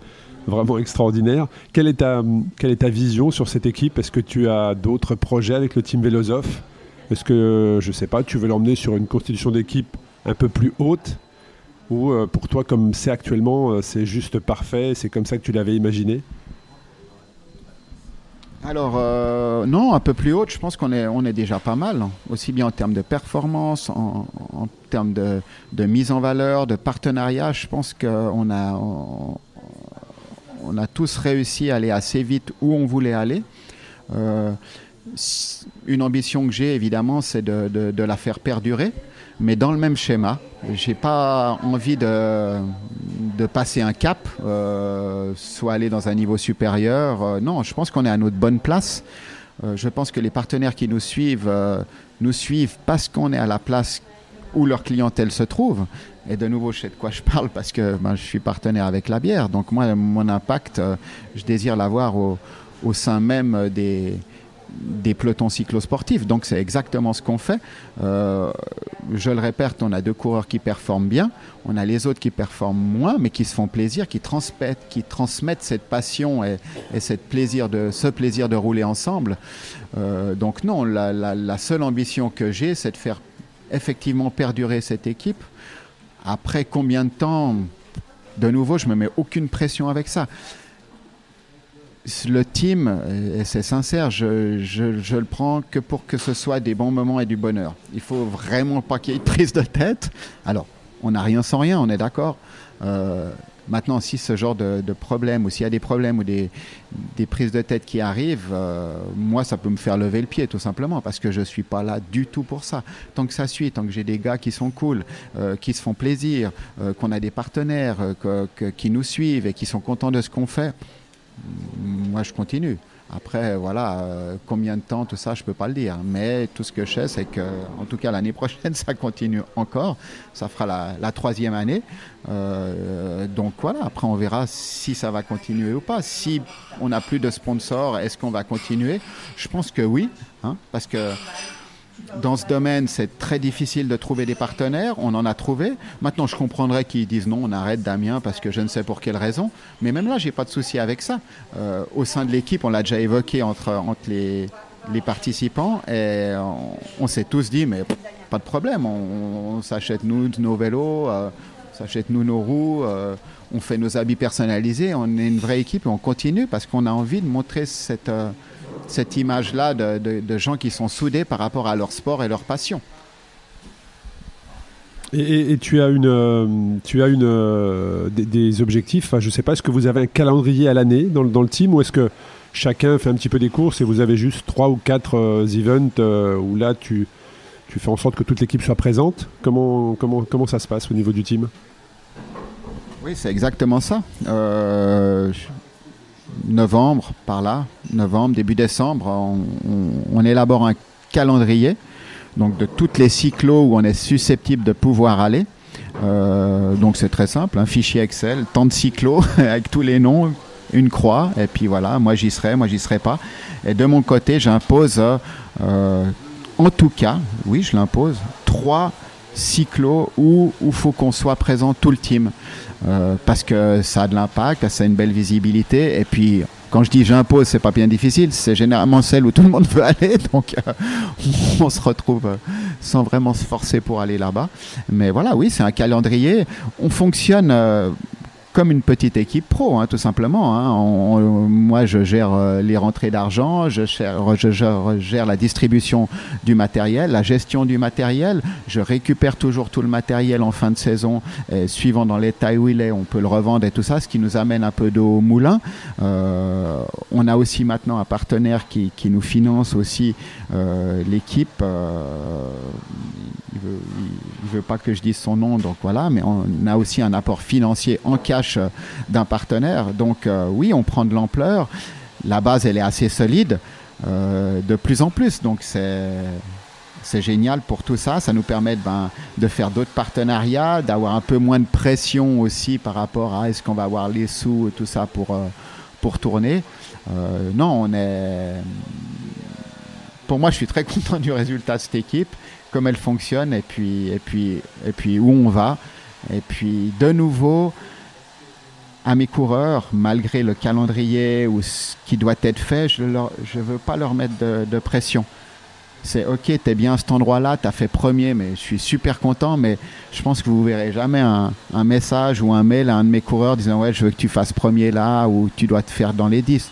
vraiment extraordinaires. Quelle est, ta, quelle est ta vision sur cette équipe? Est-ce que tu as d'autres projets avec le team Vélosophe Est-ce que, je ne sais pas, tu veux l'emmener sur une constitution d'équipe un peu plus haute? Ou pour toi, comme c'est actuellement, c'est juste parfait, c'est comme ça que tu l'avais imaginé? Alors, euh, non, un peu plus haute, je pense qu'on est, on est déjà pas mal, hein. aussi bien en termes de performance, en, termes de, mise en valeur, de partenariat. Je pense qu'on a, on, a tous réussi à aller assez vite où on voulait aller. Euh, une ambition que j'ai, évidemment, c'est de, la faire perdurer mais dans le même schéma. J'ai pas envie de, de passer un cap, euh, soit aller dans un niveau supérieur. Euh, non, je pense qu'on est à notre bonne place. Euh, je pense que les partenaires qui nous suivent nous suivent parce qu'on est à la place où leur clientèle se trouve. Et de nouveau, je sais de quoi je parle parce que ben, je suis partenaire avec la bière. Donc moi, mon impact, je désire l'avoir au, au sein même des, des pelotons cyclosportifs. Donc c'est exactement ce qu'on fait. Euh, je le répète, on a deux coureurs qui performent bien, on a les autres qui performent moins, mais qui se font plaisir, qui transmettent, qui transmettent cette passion et, cette plaisir de, ce plaisir de rouler ensemble. Euh, donc non, la, seule ambition que j'ai, c'est de faire effectivement perdurer cette équipe. Après combien de temps? De nouveau, je me mets aucune pression avec ça le team, et c'est sincère, je, le prends que pour que ce soit des bons moments et du bonheur. Il faut vraiment pas qu'il y ait de prise de tête. Alors, on n'a rien sans rien, on est d'accord. Euh, maintenant, si ce genre de, problème, ou s'il y a des problèmes ou des, des, prises de tête qui arrivent, euh, moi, ça peut me faire lever le pied, tout simplement, parce que je ne suis pas là du tout pour ça. Tant que ça suit, tant que j'ai des gars qui sont cool, euh, qui se font plaisir, qu'on a des partenaires qui nous suivent et qui sont contents de ce qu'on fait, moi je continue. Après, voilà, euh, combien de temps, tout ça, je ne peux pas le dire. Mais tout ce que je sais, c'est que, en tout cas, l'année <laughs> prochaine, ça continue encore. Ça fera la, troisième année. Euh, donc voilà, après, on verra si ça va continuer ou pas. Si on n'a plus de sponsors, est-ce qu'on va continuer? Je pense que oui, hein, parce que dans ce domaine, c'est très difficile de trouver des partenaires. On en a trouvé. Maintenant, je comprendrais qu'ils disent non, on arrête Damien parce que je ne sais pour quelle raison. Mais même là, j'ai pas de souci avec ça. Euh, au sein de l'équipe, on l'a déjà évoqué entre, entre les, les participants et on, s'est tous dit, mais pas de problème, on, s'achète nous nos vélos. Euh, On s'achète nous nos roues, euh, on fait nos habits personnalisés, on est une vraie équipe et on continue parce qu'on a envie de montrer cette, cette image-là de, de- de gens qui sont soudés par rapport à leur sport et leur passion. Et, et- et tu as une, euh, tu as une, euh, des, des objectifs. Enfin, je sais pas, est-ce que vous avez un calendrier à l'année dans, le- dans le team ou est-ce que chacun fait un petit peu des courses et vous avez juste trois ou quatre euh, events euh, où là tu, tu fais en sorte que toute l'équipe soit présente? Comment, comment, comment ça se passe au niveau du team? Oui, c'est exactement ça. Euh, novembre, par là, novembre, début décembre, on, élabore un calendrier donc de toutes les cyclos où on est susceptible de pouvoir aller. Euh, donc c'est très simple, un fichier Excel, tant de cyclos <laughs> avec tous les noms, une croix, et puis voilà, moi j'y serai, moi j'y serai pas. Et de mon côté, j'impose, euh, euh, en tout cas, oui, je l'impose, trois cyclos où il faut qu'on soit présent tout le team. Euh, parce que ça a de l'impact, ça a une belle visibilité. Et puis, quand je dis j'impose, c'est pas bien difficile, c'est généralement celle où tout le monde <laughs> veut aller. Donc, euh, <laughs> on se retrouve euh, sans vraiment se forcer pour aller là-bas. Mais voilà, oui, c'est un calendrier. On fonctionne. Comme une petite équipe pro, hein, tout simplement. hein. Moi, je gère euh, les rentrées d'argent, je gère, la distribution du matériel, la gestion du matériel. Je récupère toujours tout le matériel en fin de saison, et suivant dans l'état où il est, on peut le revendre et tout ça, ce qui nous amène un peu d'eau au moulin. Euh, on a aussi maintenant un partenaire qui, qui nous finance aussi euh, l'équipe. Il veut, veut pas que je dise son nom, donc voilà, mais on a aussi un apport financier en cash euh, d'un partenaire. Donc euh, oui, on prend de l'ampleur. La base, elle est assez solide, euh, de plus en plus. Donc c'est génial pour tout ça. Ça nous permet ben, de faire d'autres partenariats, d'avoir un peu moins de pression aussi par rapport à est-ce qu'on va avoir les sous et tout ça pour, tourner. Non, on est. Pour moi, je suis très <laughs> content du résultat de cette équipe, comme elle fonctionne et puis, et puis, et puis où on va. Et puis, de nouveau, à mes coureurs, malgré le calendrier ou ce qui doit être fait, je ne veux pas leur mettre de, pression. C'est ok, t'es bien à cet endroit-là, t'as fait premier, mais je suis super content, mais je pense que vous verrez jamais un, un message ou un mail à un de mes coureurs disant ouais, je veux que tu fasses premier là ou tu dois te faire dans les 10.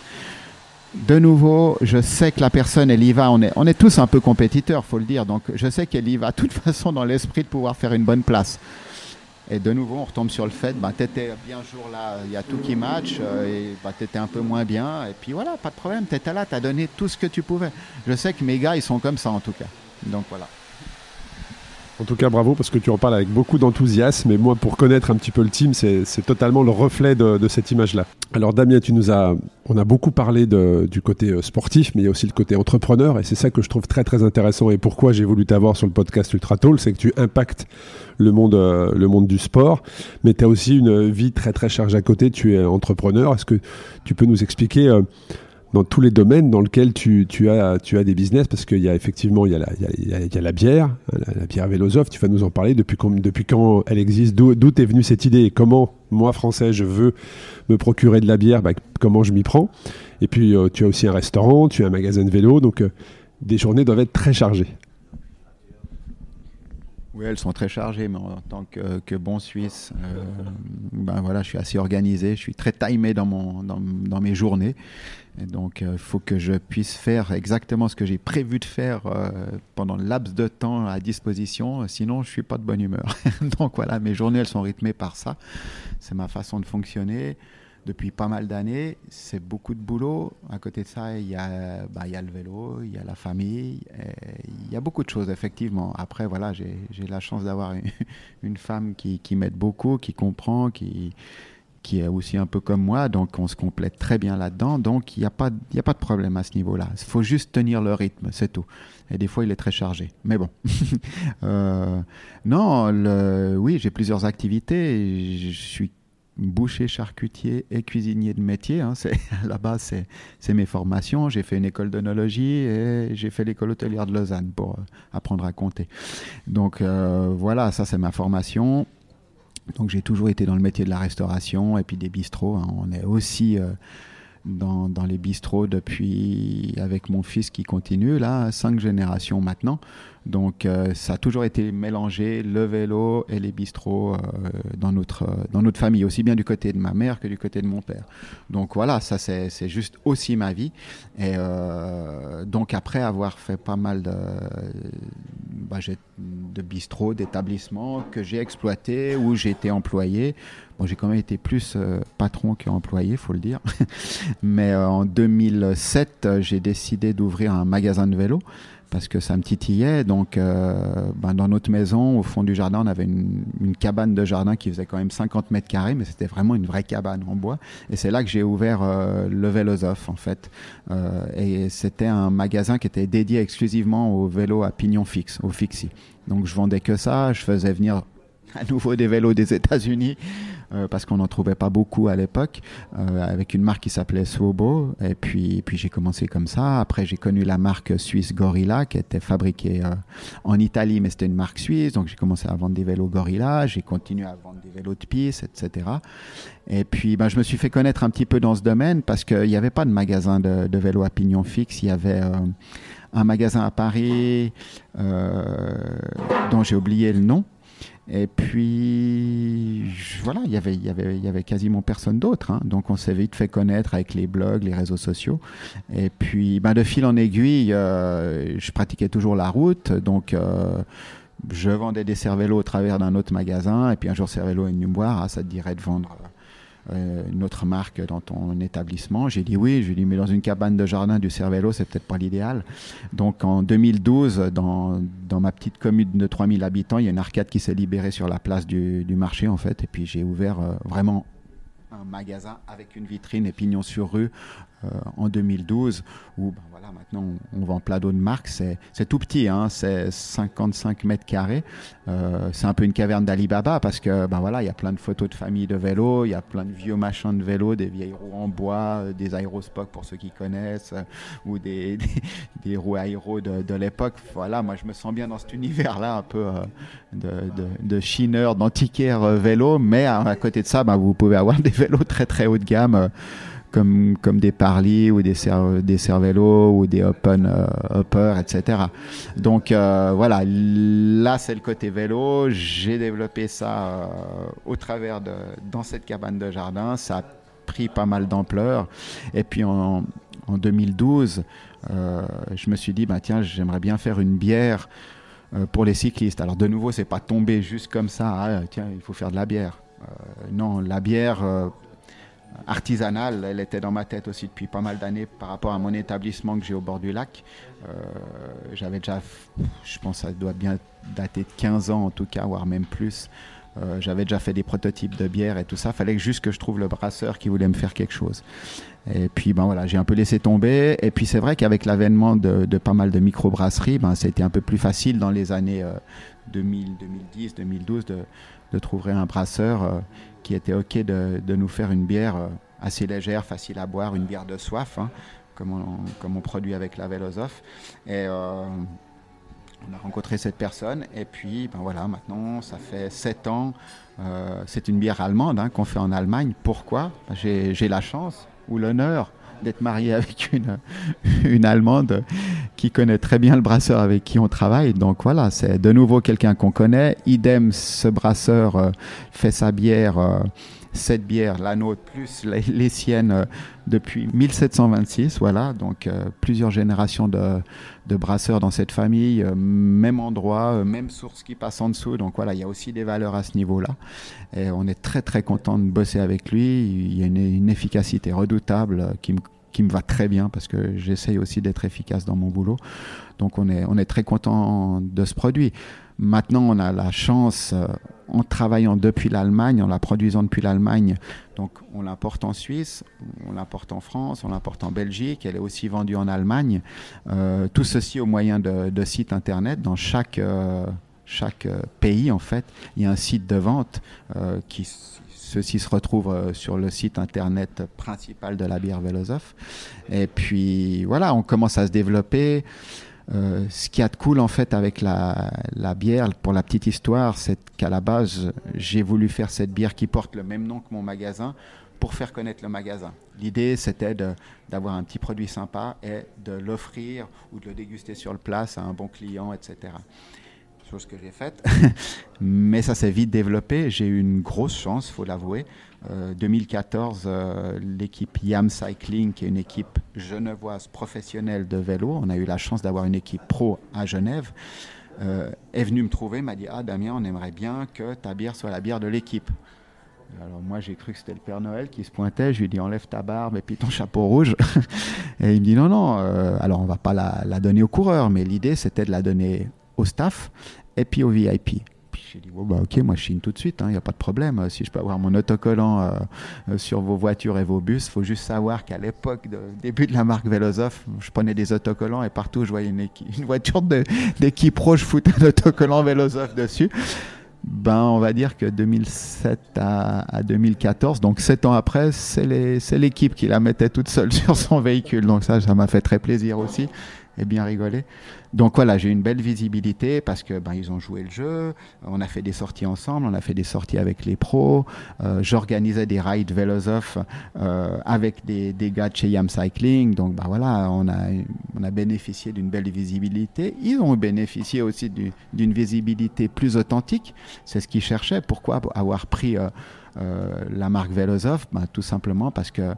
De nouveau, je sais que la personne, elle y va. On est, tous un peu compétiteurs, faut le dire. Donc, je sais qu'elle y va de toute façon dans l'esprit de pouvoir faire une bonne place. Et de nouveau, on retombe sur le fait, bah, tu étais bien jour là, il y a tout qui match, euh, et bah, tu étais un peu moins bien. Et puis voilà, pas de problème, tu étais là, tu as donné tout ce que tu pouvais. Je sais que mes gars, ils sont comme ça en tout cas. Donc voilà. En tout cas, bravo parce que tu en parles avec beaucoup d'enthousiasme. Et moi, pour connaître un petit peu le team, c'est totalement le reflet de, de cette image-là. Alors, Damien, tu nous as, on a beaucoup parlé de- du côté euh, sportif, mais il y a aussi le côté entrepreneur. Et c'est ça que je trouve très, très intéressant. Et pourquoi j'ai voulu t'avoir sur le podcast Ultra Tall, c'est que tu impactes le monde, euh, le monde du sport. Mais tu as aussi une vie très, très chargée à côté. Tu es entrepreneur. Est-ce que tu peux nous expliquer euh, dans tous les domaines dans lesquels tu, as, des business, parce qu'il y a effectivement il y a la, il la bière, la, la bière Vélosov, tu vas nous en parler, depuis, quand- depuis quand elle existe, d'où est venue cette idée comment, moi français, je veux me procurer de la bière, bah, comment je m'y prends. Et puis euh, tu as aussi un restaurant, tu as un magasin de vélo, donc euh, des journées doivent être très chargées. Oui, elles sont très chargées, mais en tant que, bon Suisse, euh, ben voilà, je suis assez organisé, je suis très timé dans, mon, dans, mes journées. Donc, il faut que je puisse faire exactement ce que j'ai prévu de faire euh, pendant le laps de temps à disposition, sinon je suis pas de bonne humeur. <laughs> donc voilà, mes journées, elles sont rythmées par ça. C'est ma façon de fonctionner depuis pas mal d'années. C'est beaucoup de boulot. À côté de ça, il y a, bah, il y a le vélo, il y a la famille, il y a beaucoup de choses, effectivement. Après, voilà, j'ai la chance d'avoir une, <laughs> une femme qui, qui m'aide beaucoup, qui comprend, qui, qui est aussi un peu comme moi, donc on se complète très bien là-dedans. Donc il n'y a, pas- a pas de problème à ce niveau-là. Il faut juste tenir le rythme, c'est tout. Et des fois, il est très chargé. Mais bon. <laughs> Euh, non, le, oui, j'ai plusieurs activités. Je suis boucher, charcutier et cuisinier de métier. Hein. C'est, <laughs> à la base, c'est, mes formations. J'ai fait une école d'onologie et j'ai fait l'école hôtelière de Lausanne pour euh, apprendre à compter. Donc euh, voilà, ça c'est ma formation. Donc j'ai toujours été dans le métier de la restauration et puis des bistrots. hein. On est aussi euh, dans, les bistrots depuis, avec mon fils qui continue, là, cinq générations maintenant. Donc euh, ça a toujours été mélangé, le vélo et les bistrots euh, dans, notre, dans notre famille, aussi bien du côté de ma mère que du côté de mon père. Donc voilà, ça c'est juste aussi ma vie. Et donc après avoir fait pas mal de, bah, de bistrots, d'établissements que j'ai exploités, où été employé, Bon, j'ai quand même été plus euh, patron qu'employé, faut le dire. <laughs> Mais euh, en 2007, euh, j'ai décidé d'ouvrir un magasin de vélo parce que ça me titillait. Donc, ben, dans notre maison, au fond du jardin, on avait une, cabane de jardin qui faisait quand même 50 mètres carrés, mais c'était vraiment une vraie cabane en bois. Et c'est là que j'ai ouvert le Vélosophe, en fait. et c'était un magasin qui était dédié exclusivement aux vélos à pignon fixe, au fixie. Donc, je vendais que ça. Je faisais venir à nouveau des vélos des États-Unis. Euh, parce qu'on n'en trouvait pas beaucoup à l'époque, euh, avec une marque qui s'appelait Swobo. Et puis, puis j'ai commencé comme ça. Après, j'ai connu la marque suisse Gorilla, qui était fabriquée euh, en Italie, mais c'était une marque suisse. Donc, j'ai commencé à vendre des vélos Gorilla. J'ai continué à vendre des vélos de piste, etc. Et puis, ben, je me suis fait connaître un petit peu dans ce domaine parce qu'il n'y avait pas de magasin de, de vélos à pignon fixe. Il y avait un magasin à Paris dont j'ai oublié le nom et puis, voilà, y il y, avait, y avait quasiment personne d'autre. Hein. Donc, on s'est vite fait connaître avec les blogs, les réseaux sociaux. Et puis, ben, de fil en aiguille, euh, je pratiquais toujours la route. Donc, euh, je vendais des cervelos au travers d'un autre magasin. Et puis, un jour, Cervelo est venu me voir. Ah, ça te dirait de vendre euh, une autre marque dans ton établissement J'ai dit oui. Je lui ai dit, mais dans une cabane de jardin du Cervelo, c'est peut-être pas l'idéal. Donc en 2012, dans, dans ma petite commune de 3000 habitants, il y a une arcade qui s'est libérée sur la place du, marché, en fait. Et puis j'ai ouvert euh, vraiment un magasin avec une vitrine et pignon sur rue euh, en 2012 où ben voilà, maintenant on, vend plein d'autres marques. C'est, tout petit, hein, c'est 55 mètres carrés. Euh, c'est un peu une caverne d'Alibaba parce que ben voilà, il y a plein de photos de famille de vélo, il y a plein de vieux machins de vélo, des vieilles roues en bois, euh, des aérospocs pour ceux qui connaissent, ou <laughs> des, des, roues aéro de, l'époque. Voilà, moi je me sens bien dans cet univers-là, un peu de, de, chineur, d'antiquaire vélo, mais à, côté de ça, ben, vous pouvez avoir <laughs> des vélos très très haut de gamme comme, des Parly ou des, des Cervelo ou des Open euh, etc. Donc euh, voilà, là c'est le côté vélo. J'ai développé ça euh, au travers de dans cette cabane de jardin. Ça a pris pas mal d'ampleur. Et puis en, en 2012, je me suis dit, bah, tiens, j'aimerais bien faire une bière pour les cyclistes. Alors de nouveau, c'est pas tombé juste comme ça. Ah, tiens, il faut faire de la bière. non, la bière artisanale, elle était dans ma tête aussi depuis pas mal d'années par rapport à mon établissement que j'ai au bord du lac. Euh, j'avais déjà, je pense que ça doit bien dater de 15 ans en tout cas, voire même plus. Euh, j'avais déjà fait des prototypes de bière et tout ça. Fallait juste que je trouve le brasseur qui voulait me faire quelque chose. Et puis ben voilà, j'ai un peu laissé tomber. Et puis c'est vrai qu'avec l'avènement de, pas mal de microbrasseries, ben, été un peu plus facile dans les années 2000, 2010, 2012 de, de trouver un brasseur euh, qui était OK de, nous faire une bière euh, assez légère, facile à boire, une bière de soif, hein, comme, on, produit avec la Vélosophe. Et euh, on a rencontré cette personne, et puis ben voilà, maintenant ça fait sept ans. c'est une bière allemande hein, qu'on fait en Allemagne. Pourquoi? Ben, J'ai la chance ou l'honneur d'être marié avec une <laughs> Allemande qui connaît très bien le brasseur avec qui on travaille. Donc voilà, c'est de nouveau quelqu'un qu'on connaît. Idem, ce brasseur euh, fait sa bière. Euh, cette bière, la nôtre, plus les, siennes euh, depuis 1726. Voilà, donc plusieurs générations de, brasseurs dans cette famille, même endroit, même source qui passe en dessous. Donc voilà, il y a aussi des valeurs à ce niveau-là. Et on est très très content de bosser avec lui. Il y a une, une efficacité redoutable qui me qui me va très bien parce que j'essaye aussi d'être efficace dans mon boulot. Donc on est, on est très content de ce produit. Maintenant, on a la chance, euh, en travaillant depuis l'Allemagne, en la produisant depuis l'Allemagne, donc on l'importe en Suisse, on l'importe en France, on l'importe en Belgique, elle est aussi vendue en Allemagne. Euh, tout ceci au moyen de, sites internet dans chaque... Euh, chaque pays, en fait, il y a un site de vente qui Ceci se retrouve euh, sur le site internet principal de la bière Vélosophe. Et puis voilà, on commence à se développer. Euh, ce qu'il y a de cool en fait avec la, la bière, pour la petite histoire, c'est qu'à la base, j'ai voulu faire cette bière qui porte le même nom que mon magasin pour faire connaître le magasin. L'idée, c'était d'avoir un petit produit sympa et de l'offrir ou de le déguster sur le place à un bon client, etc. Que j'ai faite. <laughs> Mais ça s'est vite développé. J'ai eu une grosse chance, faut l'avouer. 2014, euh, euh, l'équipe Yam Cycling, qui est une équipe genevoise professionnelle de vélo, on a eu la chance d'avoir une équipe pro à Genève, euh, est venue me trouver, m'a dit Ah Damien, on aimerait bien que ta bière soit la bière de l'équipe. Alors moi j'ai cru que c'était le Père Noël qui se pointait, je lui ai dit enlève ta barbe et puis ton chapeau rouge. <laughs> et il me dit non, non, alors on va pas la, la donner aux coureurs, mais l'idée c'était de la donner au staff et puis au VIP. J'ai dit, bah, ok, moi je chine tout de suite, il hein, n'y a pas de problème. Euh, si je peux avoir mon autocollant euh, euh, sur vos voitures et vos bus, il faut juste savoir qu'à l'époque, de début de la marque Vélosoph, je prenais des autocollants et partout je voyais une, une voiture d'équipe pro, je foutais un autocollant Vélosoph dessus. Ben, on va dire que 2007 à, 2014, donc 7 ans après, c'est l'équipe qui la mettait toute seule <laughs> sur son véhicule. Donc ça, ça m'a fait très plaisir aussi et bien rigolé. Donc voilà, j'ai une belle visibilité parce que ben, ils ont joué le jeu. On a fait des sorties ensemble, on a fait des sorties avec les pros. Euh, j'organisais des rides Velosof euh, avec des, des, gars de chez Yam Cycling. Donc ben, voilà, on a, on a bénéficié d'une belle visibilité. Ils ont bénéficié aussi d'une visibilité plus authentique. C'est ce qu'ils cherchaient. Pourquoi avoir pris euh, la marque Velosof ben, Tout simplement parce que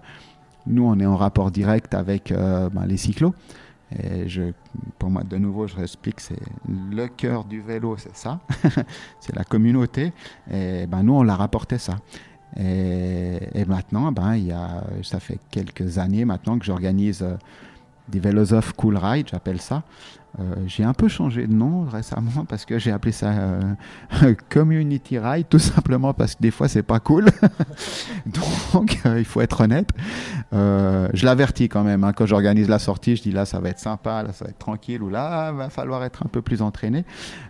nous, on est en rapport direct avec ben, les cyclos. Et je, pour moi, de nouveau, je explique, c'est le cœur du vélo, c'est ça, <laughs> c'est la communauté. Et ben, nous, on l'a rapporté ça. Et, et, maintenant, ben, il y a, ça fait quelques années maintenant que j'organise euh, des Vélosophes Cool Ride, j'appelle ça. Euh, j'ai un peu changé de nom récemment parce que j'ai appelé ça euh, <laughs> Community Ride, tout simplement parce que des fois c'est pas cool. <laughs> Donc euh, il faut être honnête. je l'avertis quand même hein, quand j'organise la sortie, je dis là ça va être sympa, là ça va être tranquille ou là va falloir être un peu plus entraîné.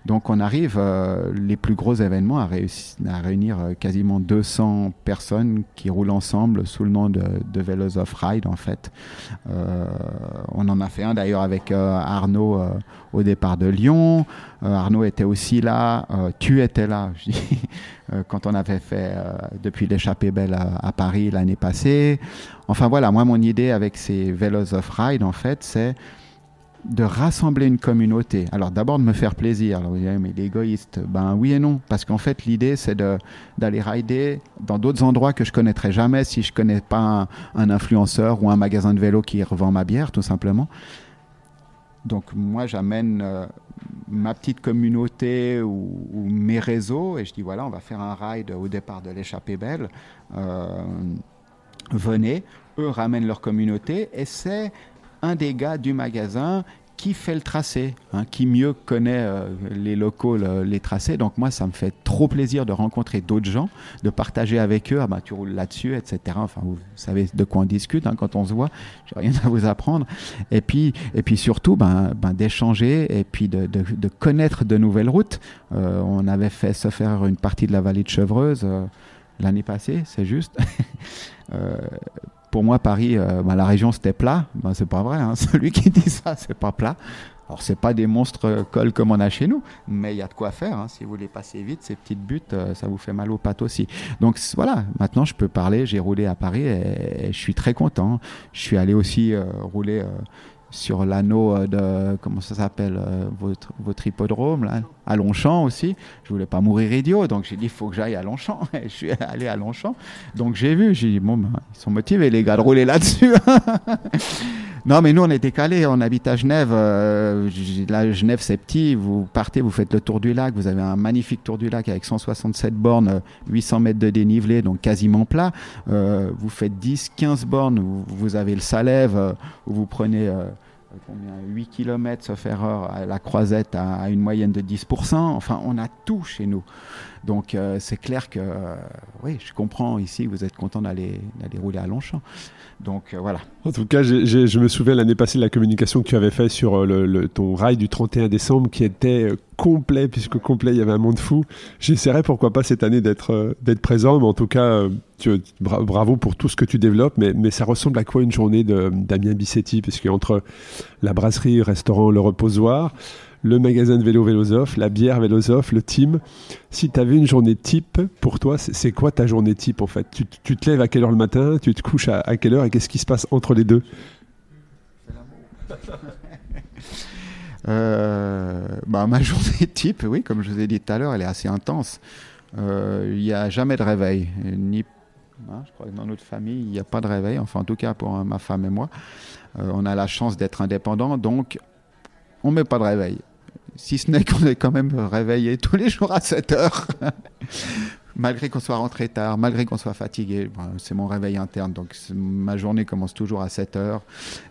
Donc on arrive les plus gros événements à, réunir quasiment 200 personnes qui roulent ensemble sous le nom de, de Velos of Ride en fait. on en a fait un d'ailleurs avec Arnaud au départ de Lyon. Euh, Arnaud était aussi là. Euh, tu étais là, <laughs> euh, quand on avait fait depuis l'échappée belle à, Paris l'année passée. Enfin voilà, moi mon idée avec ces Velos of Ride, en fait, c'est de rassembler une communauté. Alors d'abord de me faire plaisir. Alors vous direz, mais l'égoïste, ben oui et non. Parce qu'en fait, l'idée, c'est d'aller rider dans d'autres endroits que je connaîtrais jamais si je connais pas un, un, influenceur ou un magasin de vélo qui revend ma bière, tout simplement. Donc moi, j'amène euh, ma petite communauté ou, mes réseaux et je dis voilà, on va faire un ride au départ de l'échappée belle. Euh, venez, eux ramènent leur communauté et c'est un des gars du magasin qui fait le tracé, hein, qui mieux connaît euh, les locaux, les tracés. Donc moi, ça me fait trop plaisir de rencontrer d'autres gens, de partager avec eux. Ah bah tu roules là-dessus, etc. Enfin, vous savez de quoi on discute hein, quand on se voit. J'ai rien à vous apprendre. Et puis, et puis surtout, ben, ben d'échanger et puis de, connaître de nouvelles routes. Euh, on avait fait se faire une partie de la vallée de Chevreuse. Euh, l'année passée, c'est juste. <laughs> pour moi, Paris, euh, bah, la région, c'était plat. Ben, c'est pas vrai. Hein. <laughs> Celui qui dit ça, c'est pas plat. Alors, c'est pas des monstres cols comme on a chez nous, mais il y a de quoi faire. Hein. Si vous voulez passer vite, ces petites buttes, euh, ça vous fait mal aux pattes aussi. Donc voilà, maintenant je peux parler. J'ai roulé à Paris et, je suis très content. Je suis allé aussi euh, rouler sur l'anneau euh, de comment ça s'appelle euh, votre, votre hippodrome là à Longchamp aussi. Je voulais pas mourir idiot donc j'ai dit il faut que j'aille à Longchamp. Et <laughs> je suis allé à Longchamp. Donc j'ai vu j'ai dit bon ben, ils sont motivés les gars de rouler là-dessus. <laughs> Non mais nous on était calés on habite à Genève euh, la Genève c'est petit vous partez vous faites le tour du lac vous avez un magnifique tour du lac avec 167 bornes 800 mètres de dénivelé donc quasiment plat. Vous faites 10 15 bornes vous, avez le Salève où vous prenez combien 8 km sauf erreur à la croisette à, une moyenne de 10%. Enfin, on a tout chez nous. Donc euh, c'est clair que, oui, je comprends ici, vous êtes content d'aller rouler à Longchamp. Donc voilà. En tout cas, je me souviens l'année passée de la communication que tu avais faite sur le, ton rail du 31 décembre qui était complet, puisque complet, il y avait un monde fou. J'essaierai pourquoi pas cette année d'être présent, mais en tout cas, bravo pour tout ce que tu développes. Mais, mais ça ressemble à quoi une journée de Damien Bissetti Puisque entre la brasserie, le restaurant, le reposoir, le magasin de vélo Vélosophe, la bière Vélosophe, le team. Si tu avais une journée type, pour toi, c'est quoi ta journée type en fait? Tu, te lèves à quelle heure le matin? Tu te couches à, quelle heure Et qu'est-ce qui se passe entre les deux? <laughs> Euh, bah, Ma <laughs> journée type, oui, comme je vous ai dit tout à l'heure, elle est assez intense. Euh, il n'y a jamais de réveil, ni hein, je crois que dans notre famille, il n'y a pas de réveil, enfin en tout cas pour ma femme et moi. Euh, on a la chance d'être indépendant, donc on ne met pas de réveil. Si ce n'est qu'on est quand même réveillé tous les jours à 7 heures. <laughs> malgré qu'on soit rentré tard, malgré qu'on soit fatigué, c'est mon réveil interne. Donc ma journée commence toujours à 7 heures.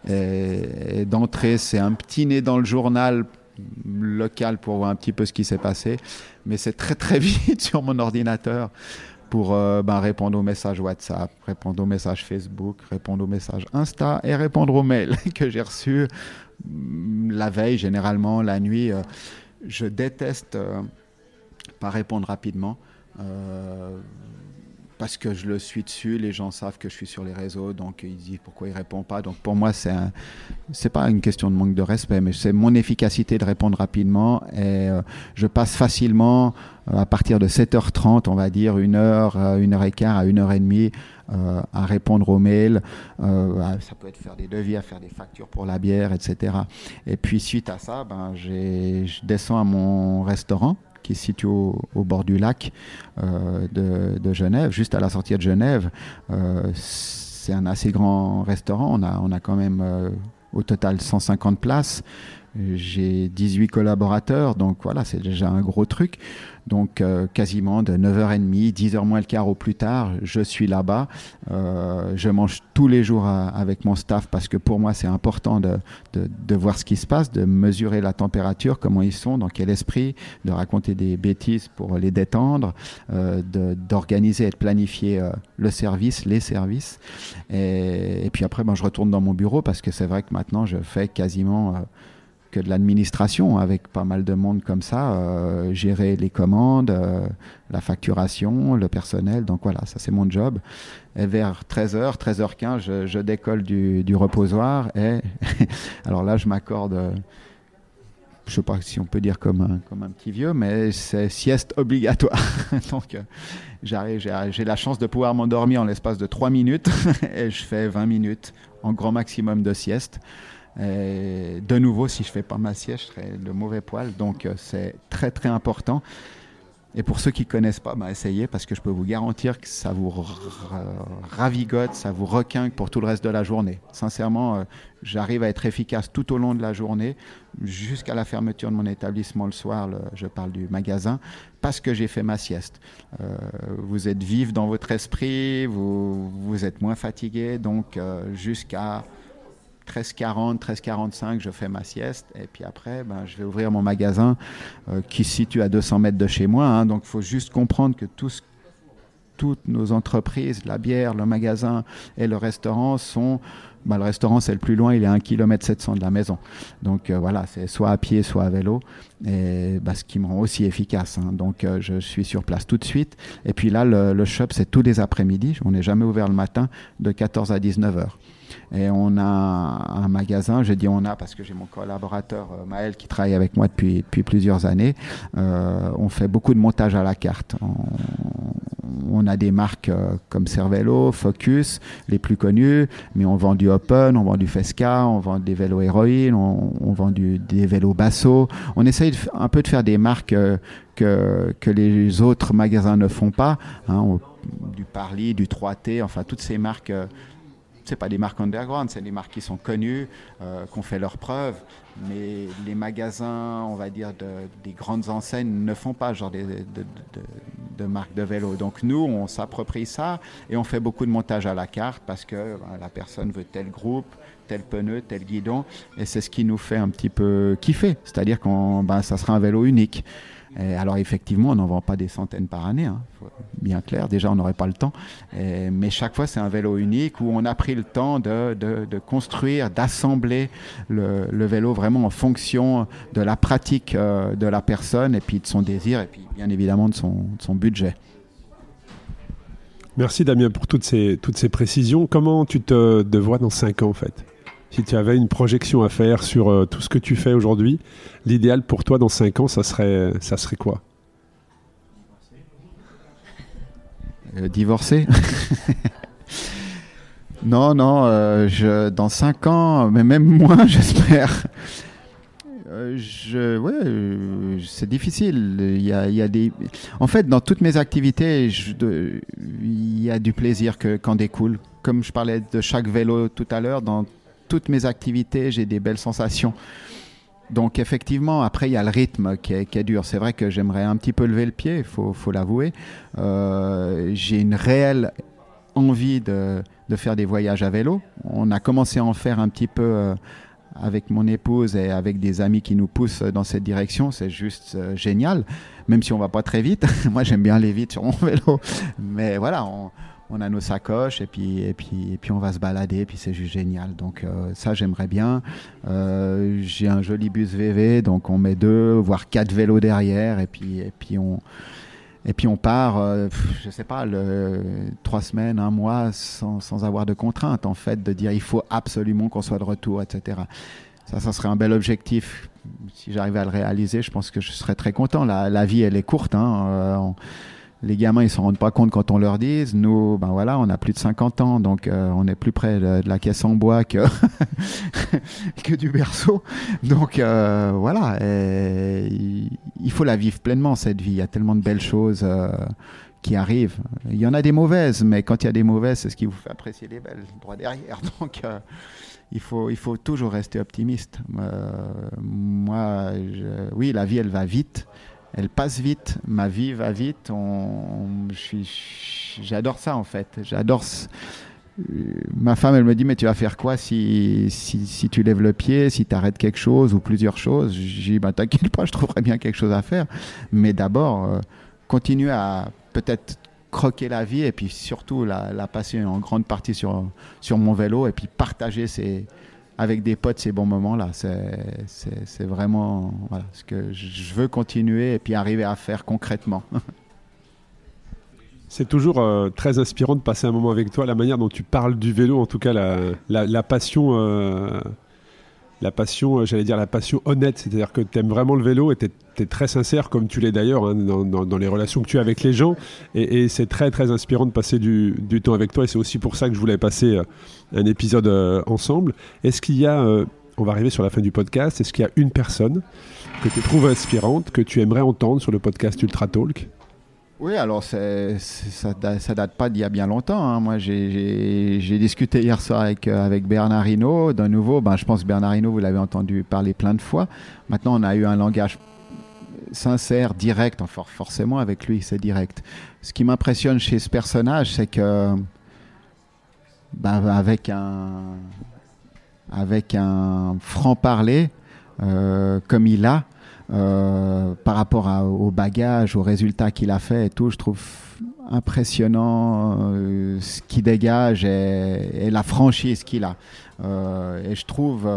Et, d'entrée, c'est un petit nez dans le journal local pour voir un petit peu ce qui s'est passé. Mais c'est très très <laughs> vite sur mon ordinateur pour euh, ben, répondre aux messages WhatsApp, répondre aux messages Facebook, répondre aux messages Insta et répondre aux mails <laughs> que j'ai reçus la veille, généralement, la nuit. Euh, je déteste euh, pas répondre rapidement parce que je le suis dessus, les gens savent que je suis sur les réseaux, donc ils disent pourquoi il répond pas. Donc pour moi, c'est c'est pas une question de manque de respect, mais c'est mon efficacité de répondre rapidement et euh, je passe facilement euh, à partir de 7h30, on va dire une heure, euh, une heure et quart à une heure et demie à répondre aux mails. ça peut être faire des devis, à faire des factures pour la bière, etc. Et puis suite à ça, ben, je descends à mon restaurant qui est situé au, bord du lac euh, de, Genève, juste à la sortie de Genève. Euh, c'est un assez grand restaurant. On a, on a quand même euh, au total 150 places. J'ai 18 collaborateurs, donc voilà, c'est déjà un gros truc. Donc euh, quasiment de 9h30, 10h moins le quart au plus tard, je suis là-bas. Euh, je mange tous les jours avec mon staff parce que pour moi c'est important de, de, voir ce qui se passe, de mesurer la température, comment ils sont, dans quel esprit, de raconter des bêtises pour les détendre, euh, d'organiser et de planifier le service, les services. Et, puis après, ben, je retourne dans mon bureau parce que c'est vrai que maintenant je fais quasiment de l'administration, avec pas mal de monde comme ça, euh, gérer les commandes, euh, la facturation, le personnel. Donc voilà, ça c'est mon job. Et vers 13h, 13h15, je, décolle du, reposoir. Et <laughs> alors là, je m'accorde, je sais pas si on peut dire comme un, comme un petit vieux, mais c'est sieste obligatoire. <laughs> Donc euh, j'ai la chance de pouvoir m'endormir en l'espace de 3 minutes <laughs> et je fais 20 minutes en grand maximum de sieste. Et de nouveau, si je fais pas ma sieste, je serai le mauvais poil. Donc, euh, c'est très, très important. Et pour ceux qui ne connaissent pas, bah, essayez parce que je peux vous garantir que ça vous ravigote, ça vous requinque pour tout le reste de la journée. Sincèrement, euh, j'arrive à être efficace tout au long de la journée, jusqu'à la fermeture de mon établissement le soir, je parle du magasin, parce que j'ai fait ma sieste. Euh, vous êtes vif dans votre esprit, vous êtes moins fatigué, donc jusqu'à 13h40, 13h45, je fais ma sieste. Et puis après, ben, je vais ouvrir mon magasin euh, qui se situe à 200 mètres de chez moi. Hein. donc il faut juste comprendre que toutes nos entreprises, la bière, le magasin et le restaurant sont... Ben, le restaurant, c'est le plus loin, il est à 1 km 700 de la maison. Donc euh, voilà, c'est soit à pied, soit à vélo. Et ben, ce qui me rend aussi efficace. Hein. Donc euh, je suis sur place tout de suite. Et puis là, le, le shop, c'est tous les après-midi. On n'est jamais ouvert le matin de 14 à 19 h et on a un magasin, je dis on a parce que j'ai mon collaborateur euh, Maël qui travaille avec moi depuis, depuis plusieurs années. Euh, on fait beaucoup de montage à la carte. On, a des marques euh, comme Cervelo, Focus, les plus connues, mais on vend du Open, on vend du Fesca, on vend des vélos Héroïne, on, vend des vélos Basso. On essaye un peu de faire des marques que, que les autres magasins ne font pas. Hein, du Parly, du 3T, enfin toutes ces marques c'est pas des marques underground, c'est des marques qui sont connues, euh, qui ont fait leurs preuves, mais les magasins, on va dire, des grandes enseignes ne font pas genre de, de, marques de vélo. Donc nous, on s'approprie ça et on fait beaucoup de montage à la carte parce que ben, la personne veut tel groupe, tel pneu, tel guidon, et c'est ce qui nous fait un petit peu kiffer. C'est-à-dire qu'on, ben, ça sera un vélo unique. Alors effectivement, on n'en vend pas des centaines par année, hein, bien clair. Déjà, on n'aurait pas le temps. mais chaque fois, c'est un vélo unique où on a pris le temps de, construire, d'assembler le, vélo vraiment en fonction de la pratique euh, de la personne et puis de son désir et puis bien évidemment de son, budget. Merci Damien pour toutes ces, toutes ces précisions. Comment tu te, vois dans 5 ans en fait? Si tu avais une projection à faire sur euh, tout ce que tu fais aujourd'hui, l'idéal pour toi dans 5 ans, ça serait, ça serait quoi? Euh, Divorcer? <laughs> Non, non, euh, je, dans 5 ans, mais même moins, <laughs> j'espère. je, ouais, c'est difficile. Il y, a, il y a, des. En fait, dans toutes mes activités, il y a du plaisir que, qu'en découle. Comme je parlais de chaque vélo tout à l'heure, dans toutes mes activités, j'ai des belles sensations. Donc effectivement, après, il y a le rythme qui est, dur. C'est vrai que j'aimerais un petit peu lever le pied, il faut, l'avouer. Euh, j'ai une réelle envie de, de, faire des voyages à vélo. On a commencé à en faire un petit peu euh, avec mon épouse et avec des amis qui nous poussent dans cette direction. C'est juste euh, génial, même si on va pas très vite. <laughs> Moi, j'aime bien aller vite sur mon vélo. Mais voilà, on, on a nos sacoches et puis, et puis, et puis on va se balader et puis c'est juste génial. Donc euh, ça j'aimerais bien. Euh, j'ai un joli bus VV donc on met deux voire quatre vélos derrière et puis, et puis on et puis on part, euh, je sais pas, trois semaines, un mois sans, sans, avoir de contraintes en fait, de dire il faut absolument qu'on soit de retour, etc. Ça, ça serait un bel objectif. Si j'arrivais à le réaliser, je pense que je serais très content. La, vie, elle est courte. Hein les gamins, ils s'en rendent pas compte quand on leur dit. Nous, ben voilà, on a plus de 50 ans, donc euh, on est plus près de, la caisse en bois que, <laughs> que du berceau. Donc euh, voilà, il faut la vivre pleinement, cette vie. Il y a tellement de belles choses euh, qui arrivent. Il y en a des mauvaises, mais quand il y a des mauvaises, c'est ce qui vous fait apprécier les belles, droit derrière. <laughs> Donc il faut, il faut toujours rester optimiste. moi, oui, la vie, elle va vite elle passe vite, ma vie va vite. j'adore ça en fait. J'adore. Ma femme, elle me dit mais tu vas faire quoi si, si, tu lèves le pied, si tu arrêtes quelque chose ou plusieurs choses? Je dis bah t'inquiète pas, je trouverai bien quelque chose à faire. Mais d'abord, euh, à peut-être croquer la vie et puis surtout la, la passer en grande partie sur, sur mon vélo et puis partager ces, avec des potes ces bons moments-là. C'est vraiment ce que je veux continuer et puis arriver à faire concrètement. <laughs> C'est toujours euh, très inspirant de passer un moment avec toi, la manière dont tu parles du vélo, en tout cas la, la, passion, euh, la passion, euh, j'allais dire la passion honnête, c'est-à-dire que tu aimes vraiment le vélo et tu es, très sincère, comme tu l'es d'ailleurs hein, dans, les relations que tu as avec les gens, et, c'est très très inspirant de passer du, du temps avec toi, et c'est aussi pour ça que je voulais passer un épisode euh, ensemble. Est-ce qu'il y a, euh, on va arriver sur la fin du podcast, est-ce qu'il y a une personne que tu trouves inspirante, que tu aimerais entendre sur le podcast Ultra Talk? Oui, alors ça, ça date pas d'il y a bien longtemps. Hein. Moi, j'ai discuté hier soir avec, euh, avec Bernard Hinault. De nouveau, ben, je pense que Bernard Hinault, vous l'avez entendu parler plein de fois. Maintenant, on a eu un langage sincère, direct. forcément, avec lui, c'est direct. Ce qui m'impressionne chez ce personnage, c'est que ben, avec un avec un franc parler euh, comme il a euh, par rapport au bagage, aux résultats qu'il a fait et tout, je trouve impressionnant euh, ce qu'il dégage et, la franchise qu'il a. et je trouve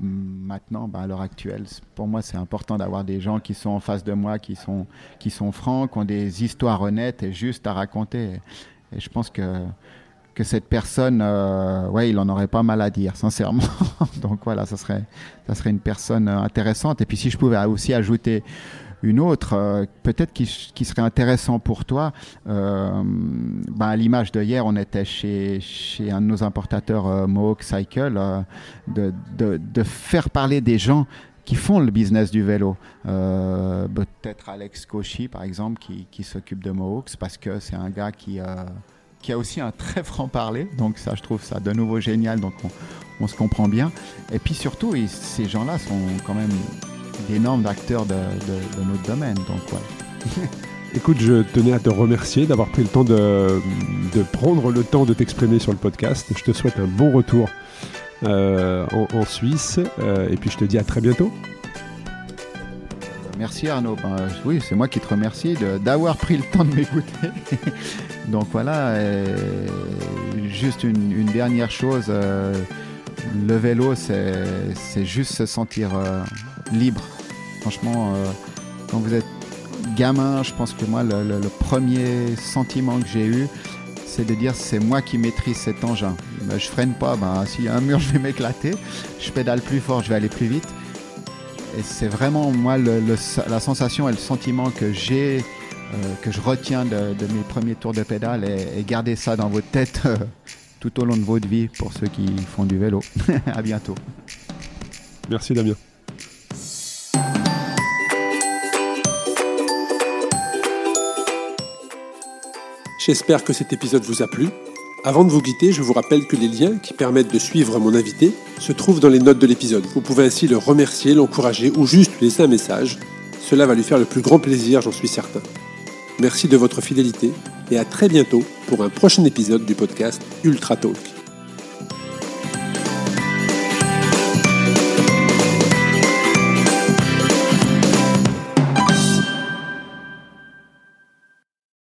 maintenant, ben, à l'heure actuelle, pour moi, c'est important d'avoir des gens qui sont en face de moi, qui sont, qui sont francs, qui ont des histoires honnêtes et justes à raconter. et je pense que que cette personne, euh, ouais, il en aurait pas mal à dire, sincèrement. <laughs> Donc voilà, ça serait, ça serait une personne euh, intéressante. Et puis si je pouvais aussi ajouter une autre, euh, peut-être qui, serait intéressant pour toi. Ben, à l'image de hier, on était chez, chez un de nos importateurs Mohawk Cycle, de, de, faire parler des gens qui font le business du vélo. peut-être Alex Cauchy, par exemple, qui, qui s'occupe de Mohawks, parce que c'est un gars qui qui a aussi un très franc-parler. Donc ça, je trouve ça de nouveau génial. Donc on, se comprend bien. Et puis surtout, ces gens-là sont quand même d'énormes acteurs de, notre domaine. Donc. <laughs> Écoute, je tenais à te remercier d'avoir pris le temps de, prendre le temps de t'exprimer sur le podcast. Je te souhaite un bon retour euh, en, Suisse. Euh, et puis je te dis à très bientôt. Merci Arnaud. Ben, oui, c'est moi qui te remercie d'avoir pris le temps de m'écouter. <laughs> Donc voilà, juste une, dernière chose. Euh, le vélo, c'est juste se sentir euh, libre. Franchement, euh, quand vous êtes gamin, je pense que moi, le, premier sentiment que j'ai eu, c'est de dire c'est moi qui maîtrise cet engin. Ben, je freine pas, ben, s'il y a un mur, <laughs> je vais m'éclater. Je pédale plus fort, je vais aller plus vite. Et c'est vraiment moi la sensation et le sentiment que j'ai, euh, que je retiens de, mes premiers tours de pédale et, garder ça dans votre tête euh, tout au long de votre vie pour ceux qui font du vélo. <laughs> à bientôt. Merci Damien. J'espère que cet épisode vous a plu. Avant de vous quitter, je vous rappelle que les liens qui permettent de suivre mon invité se trouvent dans les notes de l'épisode. Vous pouvez ainsi le remercier, l'encourager ou juste lui laisser un message. Cela va lui faire le plus grand plaisir, j'en suis certain. Merci de votre fidélité et à très bientôt pour un prochain épisode du podcast Ultra Talk.